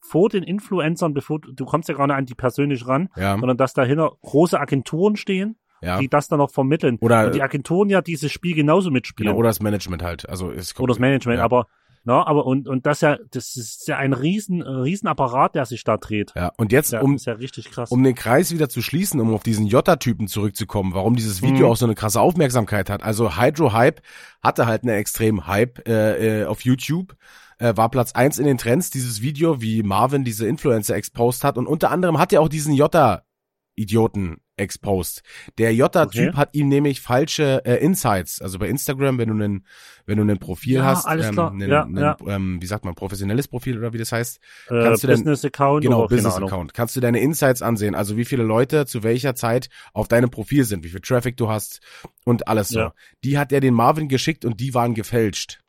Speaker 2: vor den Influencern, bevor du du kommst ja gar nicht an die persönlich ran,
Speaker 1: ja,
Speaker 2: sondern dass dahinter große Agenturen stehen,
Speaker 1: ja.
Speaker 2: die das dann noch vermitteln.
Speaker 1: Oder-
Speaker 2: und die Agenturen ja dieses Spiel genauso mitspielen.
Speaker 1: Genau, oder das Management halt. Also es kommt,
Speaker 2: oder das Management,
Speaker 1: ja.
Speaker 2: aber na, aber und und das ja, das ist ja ein riesen riesen Apparat, der sich da dreht.
Speaker 1: Ja, und jetzt,
Speaker 2: Ja,
Speaker 1: um,
Speaker 2: ja richtig krass.
Speaker 1: um den Kreis wieder zu schließen, um auf diesen Jota-Typen zurückzukommen, warum dieses Video
Speaker 2: Mhm.
Speaker 1: auch so eine krasse Aufmerksamkeit hat. Also Hydro Hype hatte halt einen extremen Hype äh, äh, auf YouTube, äh, war Platz eins in den Trends, dieses Video, wie Marvin diese Influencer exposed hat und unter anderem hat er auch diesen Jota-Idioten exposed. Der Jota-Typ
Speaker 2: Okay.
Speaker 1: hat ihm nämlich falsche äh, Insights, also bei Instagram, wenn du einen, wenn du ein Profil
Speaker 2: Ja,
Speaker 1: hast, ähm, einen,
Speaker 2: Ja,
Speaker 1: einen,
Speaker 2: ja.
Speaker 1: Ähm, wie sagt man, professionelles Profil oder wie das heißt,
Speaker 2: äh,
Speaker 1: kannst du
Speaker 2: Business Account
Speaker 1: Genau, Business. Account. Kannst du deine Insights ansehen, also wie viele Leute zu welcher Zeit auf deinem Profil sind, wie viel Traffic du hast und alles so. Die hat er den Marvin geschickt und die waren gefälscht.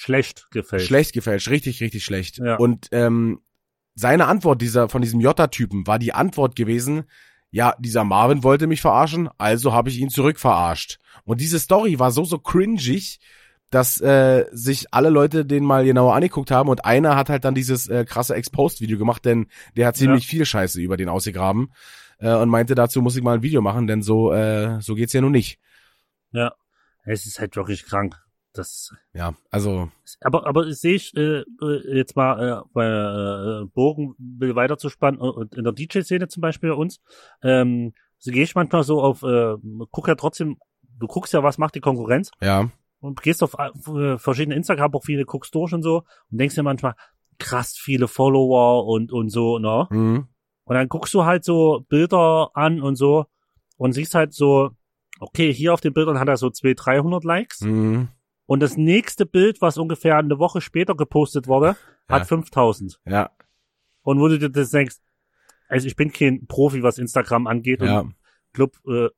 Speaker 2: Schlecht gefällt.
Speaker 1: Schlecht gefälscht, richtig, richtig schlecht.
Speaker 2: Ja.
Speaker 1: Und ähm, seine Antwort dieser von diesem Jota-Typen war die Antwort gewesen, ja, dieser Marvin wollte mich verarschen, also habe ich ihn zurückverarscht. Und diese Story war so, so cringig, dass äh, sich alle Leute den mal genauer angeguckt haben und einer hat halt dann dieses äh, krasse Exposed-Video gemacht, denn der hat ziemlich viel Scheiße über den ausgegraben äh, und meinte, dazu muss ich mal ein Video machen, denn so, äh, so geht's ja nun nicht.
Speaker 2: Ja. Es ist halt wirklich krank. Das
Speaker 1: Ja, also,
Speaker 2: aber aber sehe ich äh, äh, jetzt mal äh, bei äh, Bogen will weiterzuspannen äh, und in der DJ-Szene zum Beispiel bei uns, ähm, so gehe ich manchmal so auf, äh, guck ja trotzdem, du guckst ja, was macht die Konkurrenz
Speaker 1: ja,
Speaker 2: und gehst auf äh, verschiedene Instagram-Profile, guckst durch und so und denkst dir manchmal, krass viele Follower und und so, ne?
Speaker 1: mhm.
Speaker 2: Und dann guckst du halt so Bilder an und so und siehst halt so, okay, hier auf den Bildern hat er so 200, 300 Likes.
Speaker 1: Mhm.
Speaker 2: Und das nächste Bild, was ungefähr eine Woche später gepostet wurde,
Speaker 1: Ja.
Speaker 2: hat 5000.
Speaker 1: ja,
Speaker 2: Und wo du dir das denkst, also ich bin kein Profi, was Instagram angeht.
Speaker 1: ja,
Speaker 2: Und glaub, äh,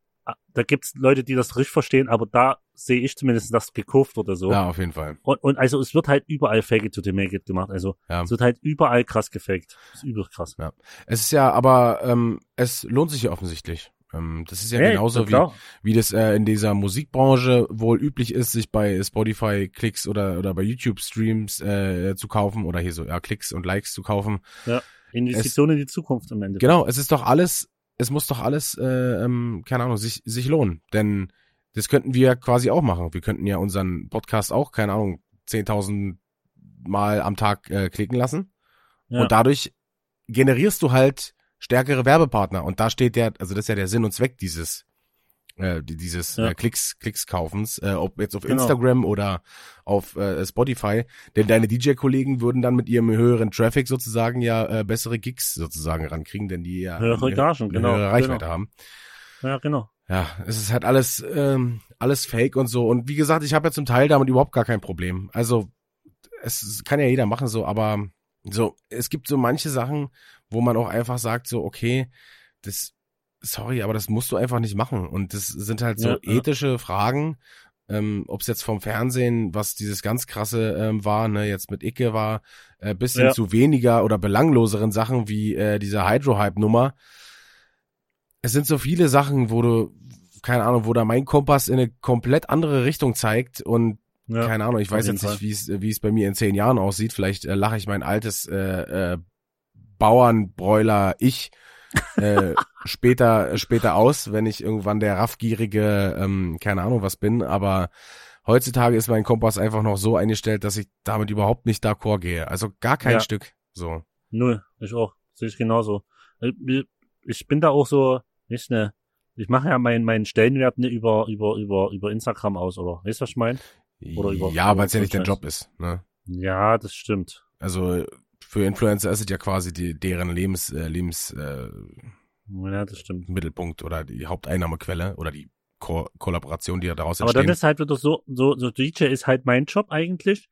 Speaker 2: da gibt's Leute, die das richtig verstehen, aber da sehe ich zumindest, dass gekauft oder so.
Speaker 1: Ja, auf jeden Fall.
Speaker 2: Und, und also es wird halt überall Fake it to the make it gemacht. Also
Speaker 1: Ja.
Speaker 2: es wird halt überall krass gefaked. Das ist übel krass.
Speaker 1: Es ist ja, aber ähm, es lohnt sich ja offensichtlich. Ähm, das ist ja
Speaker 2: Hey,
Speaker 1: genauso
Speaker 2: na
Speaker 1: wie, wie das äh, in dieser Musikbranche wohl üblich ist, sich bei Spotify Klicks oder oder bei YouTube Streams äh, zu kaufen oder hier so ja Klicks und Likes zu kaufen.
Speaker 2: Investition in die Zukunft im Endeffekt.
Speaker 1: Genau, es ist doch alles, es muss doch alles, äh, ähm, keine Ahnung, sich sich lohnen, denn das könnten wir quasi auch machen. Wir könnten ja unseren Podcast auch, keine Ahnung, 10.000 Mal am Tag äh, klicken lassen
Speaker 2: Ja.
Speaker 1: und dadurch generierst du halt stärkere Werbepartner und da steht der, also das ist ja der Sinn und Zweck dieses äh, die- dieses
Speaker 2: Ja.
Speaker 1: äh, Klicks Klicks Kaufens, äh, ob jetzt auf
Speaker 2: Genau.
Speaker 1: Instagram oder auf äh, Spotify, denn deine DJ-Kollegen würden dann mit ihrem höheren Traffic sozusagen ja äh, bessere Gigs sozusagen rankriegen, denn die ja
Speaker 2: Höhere
Speaker 1: eine-
Speaker 2: Gagen,
Speaker 1: eine
Speaker 2: genau,
Speaker 1: höhere Reichweite
Speaker 2: genau.
Speaker 1: haben.
Speaker 2: Ja, genau.
Speaker 1: Ja, es ist halt alles ähm, alles Fake und so und wie gesagt, ich habe ja zum Teil damit überhaupt gar kein Problem. Also es kann ja jeder machen so, aber so es gibt so manche Sachen, wo man auch einfach sagt so okay, das sorry, aber das musst du einfach nicht machen und das sind halt so
Speaker 2: Ja, ja.
Speaker 1: ethische Fragen, ähm, ob es jetzt vom Fernsehen, was dieses ganz krasse ähm, war, ne, jetzt mit Icke war, äh, bis hin
Speaker 2: Ja.
Speaker 1: zu weniger oder belangloseren Sachen wie äh, diese Hydro-Hype-Nummer. Es sind so viele Sachen, wo du, keine Ahnung, wo da mein Kompass in eine komplett andere Richtung zeigt und
Speaker 2: Ja.
Speaker 1: keine Ahnung, ich weiß jetzt nicht, wie es wie es bei mir in zehn Jahren aussieht. Vielleicht äh, lache ich mein altes äh, äh, Bauernbräuler ich äh, <laughs> später später aus, wenn ich irgendwann der raffgierige, ähm, keine Ahnung was bin. Aber heutzutage ist mein Kompass einfach noch so eingestellt, dass ich damit überhaupt nicht d'accord gehe. Also gar kein
Speaker 2: Ja.
Speaker 1: Stück. So.
Speaker 2: Null. Ich auch. Sehe ich genauso. Äh, Ich bin da auch so, nicht ne, ich mache ja meinen meinen Stellenwert ne über über über über Instagram aus, oder? Weißt du, was ich meine? Oder über-
Speaker 1: ja, weil es ja nicht dein. Job ist. Ne?
Speaker 2: Ja, das stimmt.
Speaker 1: Also für Influencer ist es ja quasi die, deren Lebens, äh, Lebens äh,
Speaker 2: Ja, das stimmt.
Speaker 1: Mittelpunkt oder die Haupteinnahmequelle oder die Ko Kollaboration, die ja daraus
Speaker 2: Aber dann ist halt wieder so, so, so DJ ist halt mein Job eigentlich.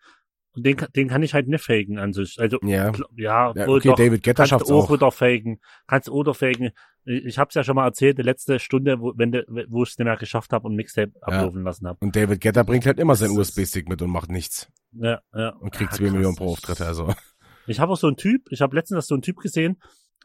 Speaker 2: Und den, kann- den kann ich halt nicht faken an sich. Also,
Speaker 1: ja.
Speaker 2: ja,
Speaker 1: ja, okay,
Speaker 2: doch.
Speaker 1: David Guetta
Speaker 2: kannst
Speaker 1: schafft's
Speaker 2: du auch,
Speaker 1: auch.
Speaker 2: wieder faken. Kannst du oder faken. Ich ich hab's ja schon mal erzählt, die letzte Stunde, wo, wenn de, wo ich es nicht mehr geschafft habe und Mixtape ablaufen lassen habe.
Speaker 1: Und David Guetta bringt halt immer sein USB-Stick mit und macht nichts.
Speaker 2: Ja, ja.
Speaker 1: Und kriegt
Speaker 2: Ja,
Speaker 1: 2
Speaker 2: krass.
Speaker 1: Millionen pro Auftritt. Also.
Speaker 2: Ich habe auch so einen Typ, ich habe letztens so einen Typ gesehen,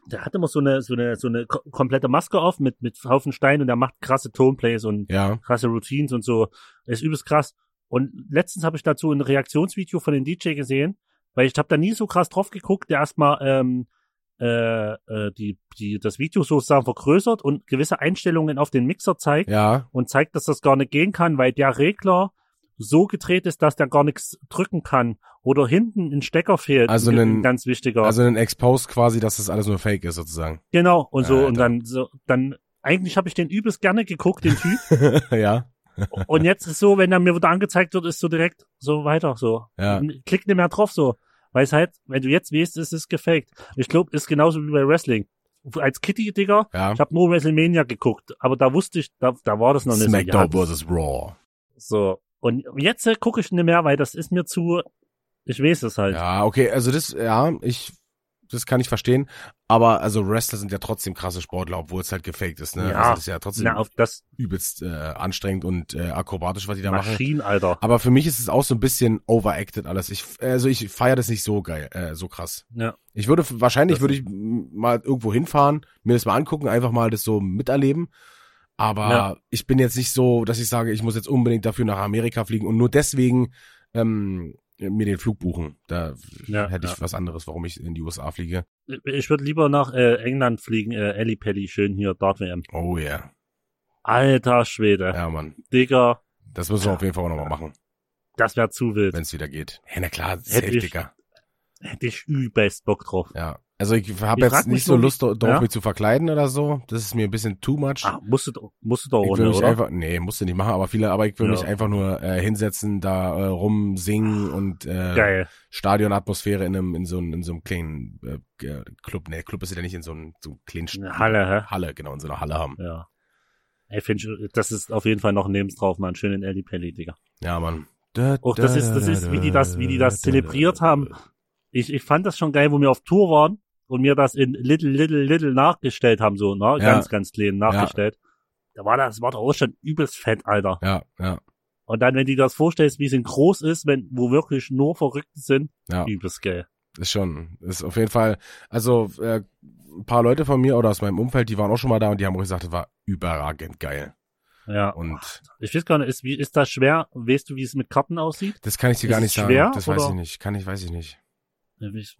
Speaker 2: der hat immer so eine, so eine, so eine ko- komplette Maske auf mit, mit Haufen Steinen und der macht krasse Tonplays und
Speaker 1: Ja.
Speaker 2: krasse Routines und so. Ist übelst krass. Und letztens habe ich dazu ein Reaktionsvideo von den DJ gesehen, weil ich habe da nie so krass drauf geguckt, der erstmal ähm, äh, äh, die, die, das Video sozusagen vergrößert und gewisse Einstellungen auf den Mixer zeigt
Speaker 1: Ja.
Speaker 2: und zeigt, dass das gar nicht gehen kann, weil der Regler so gedreht ist, dass der gar nichts drücken kann oder hinten ein Stecker fehlt.
Speaker 1: Also
Speaker 2: ein, ganz wichtiger.
Speaker 1: Also ein Expose quasi, dass das alles nur Fake ist sozusagen.
Speaker 2: genau und so
Speaker 1: Alter.
Speaker 2: und dann so dann eigentlich habe ich den übelst gerne geguckt, den Typ. <laughs>
Speaker 1: ja.
Speaker 2: und jetzt ist so, wenn er mir wieder angezeigt wird, ist so direkt so weiter so.
Speaker 1: Ja.
Speaker 2: Klick nicht mehr drauf so. Weil es halt, wenn du jetzt weißt, ist es gefaked. Ich glaube, ist genauso wie bei Wrestling. Als Kitty, Digga,
Speaker 1: Ja.
Speaker 2: ich habe nur WrestleMania geguckt, aber da wusste ich, da, da war das noch nicht
Speaker 1: SmackDown
Speaker 2: so. Ja,
Speaker 1: vs. Raw.
Speaker 2: So. Und jetzt äh, gucke ich nicht mehr, weil das ist mir zu, ich weiß es halt.
Speaker 1: Ja, okay, also das, ja, ich, das kann ich verstehen. Aber also Wrestler sind ja trotzdem krasse Sportler, obwohl es halt gefaked ist, ne?
Speaker 2: Ja.
Speaker 1: Also das ist ja trotzdem
Speaker 2: Na, auf das
Speaker 1: übelst äh, anstrengend und äh, akrobatisch, was die da machen.
Speaker 2: Maschinen, Alter.
Speaker 1: Aber für mich ist es auch so ein bisschen overacted alles. Ich, also ich feiere das nicht so geil, äh, so krass.
Speaker 2: Ja.
Speaker 1: Ich würde, wahrscheinlich
Speaker 2: Das-
Speaker 1: würde ich mal irgendwo hinfahren, mir das mal angucken, einfach mal das so miterleben. Aber
Speaker 2: Ja.
Speaker 1: ich bin jetzt nicht so, dass ich sage, ich muss jetzt unbedingt dafür nach Amerika fliegen und nur deswegen ähm, mir den Flug buchen. Da
Speaker 2: Ja,
Speaker 1: hätte ich
Speaker 2: ja.
Speaker 1: was anderes, warum ich in die USA fliege.
Speaker 2: Ich würde lieber nach äh, England fliegen, äh, Ellie Pelli, schön hier, Dart WM.
Speaker 1: Oh yeah.
Speaker 2: Alter Schwede.
Speaker 1: Ja, Mann.
Speaker 2: Digga,
Speaker 1: Das müssen wir
Speaker 2: Ja.
Speaker 1: auf jeden Fall auch nochmal machen,
Speaker 2: das wäre zu wild.
Speaker 1: wenn es wieder geht. Ja, na klar, safe,
Speaker 2: ich-
Speaker 1: Digga.
Speaker 2: Hätte ich übelst Bock drauf.
Speaker 1: Ja. Also ich habe jetzt nicht so Lust darauf,
Speaker 2: ja?
Speaker 1: mich zu verkleiden oder so. Das ist mir ein bisschen too much.
Speaker 2: Ah, musst du, doch- musst du doch
Speaker 1: ich will
Speaker 2: ohne,
Speaker 1: mich
Speaker 2: oder?
Speaker 1: einfach, nee, musst du nicht machen, aber viele, aber ich will
Speaker 2: Ja.
Speaker 1: mich einfach nur äh, hinsetzen, da äh, rumsingen und äh,
Speaker 2: Geil.
Speaker 1: Stadionatmosphäre in einem, in so einem, in so einem kleinen äh, Club. Nee, Club ist ja nicht in so einem, so einem kleinen
Speaker 2: Eine Halle, hä?
Speaker 1: Halle, genau, in so einer Halle haben.
Speaker 2: Ja. Ey, find ich, das ist auf jeden Fall noch ein Lebenstraum, man. Schön in Ellie Pelli, Digga.
Speaker 1: Ja, Mann.
Speaker 2: Auch das ist, das ist, wie die das, wie die das zelebriert haben. Ich, ich fand das schon geil, wo wir auf Tour waren und mir das in Little, Little, Little nachgestellt haben, so, ne?
Speaker 1: Ja.
Speaker 2: Ganz, ganz klein nachgestellt. Da war das, war doch auch schon übelst fett, Alter.
Speaker 1: Ja, ja.
Speaker 2: Und dann, wenn du dir das vorstellst, wie es in groß ist, wenn, wo wirklich nur Verrückte sind,
Speaker 1: Ja.
Speaker 2: übelst geil.
Speaker 1: Ist schon, ist auf jeden Fall, also äh, ein paar Leute von mir oder aus meinem Umfeld, die waren auch schon mal da und die haben auch gesagt, das war überragend geil.
Speaker 2: Ja.
Speaker 1: Und
Speaker 2: Ich weiß gar nicht, ist, wie, ist das schwer? Weißt du, wie es mit Karten aussieht?
Speaker 1: das kann ich dir
Speaker 2: Ist
Speaker 1: gar nicht sagen.
Speaker 2: schwer,
Speaker 1: das weiß
Speaker 2: oder?
Speaker 1: ich nicht. Kann ich, weiß ich nicht.
Speaker 2: Ja, pff,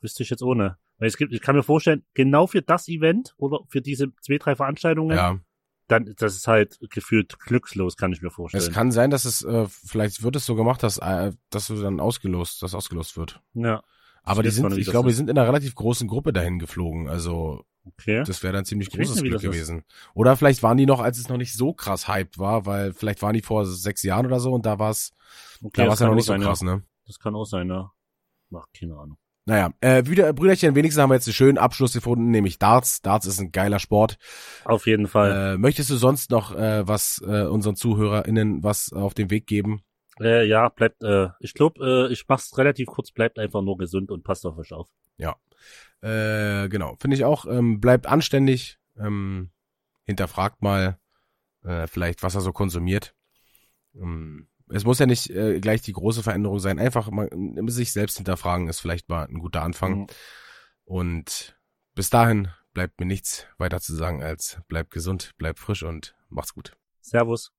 Speaker 2: Wüsste ich jetzt ohne. Weil es gibt, ich kann mir vorstellen, genau für das Event oder für diese zwei, drei Veranstaltungen,
Speaker 1: Ja.
Speaker 2: dann, das ist halt gefühlt glückslos, kann ich mir vorstellen.
Speaker 1: Es kann sein, dass es, äh, vielleicht wird es so gemacht, dass, äh, dass du dann ausgelost, dass ausgelost wird.
Speaker 2: ja,
Speaker 1: Aber die sind, ich glaube, die
Speaker 2: ist.
Speaker 1: sind in einer relativ großen Gruppe dahin geflogen. Also
Speaker 2: okay.
Speaker 1: das wäre dann ziemlich
Speaker 2: Ich
Speaker 1: großes
Speaker 2: nicht,
Speaker 1: Glück gewesen. Oder vielleicht waren die noch, als es noch nicht so krass hyped war, weil vielleicht waren die vor sechs Jahren oder so und da war es,
Speaker 2: okay
Speaker 1: da war es ja noch nicht so
Speaker 2: sein,
Speaker 1: krass,
Speaker 2: ja.
Speaker 1: ne?
Speaker 2: Das kann auch sein, ja. Ach, keine Ahnung.
Speaker 1: Naja, äh, wieder, Brüderchen, wenigstens haben wir jetzt einen schönen Abschluss gefunden, nämlich Darts. Darts ist ein geiler Sport.
Speaker 2: Auf jeden Fall.
Speaker 1: Äh, möchtest du sonst noch äh, was äh, unseren ZuhörerInnen was auf den Weg geben?
Speaker 2: Äh, ja, bleibt, äh, ich glaube, äh, ich mach's relativ kurz, bleibt einfach nur gesund und passt auf euch auf.
Speaker 1: Äh, genau, finde ich auch. Ähm, bleibt anständig, ähm, hinterfragt mal äh, vielleicht, was er so konsumiert. Ähm, es muss ja nicht äh, gleich die große Veränderung sein. Einfach mal äh, sich selbst hinterfragen ist vielleicht mal ein guter Anfang.
Speaker 2: Mhm.
Speaker 1: Und bis dahin bleibt mir nichts weiter zu sagen als bleibt gesund, bleibt frisch und macht's gut.
Speaker 2: Servus.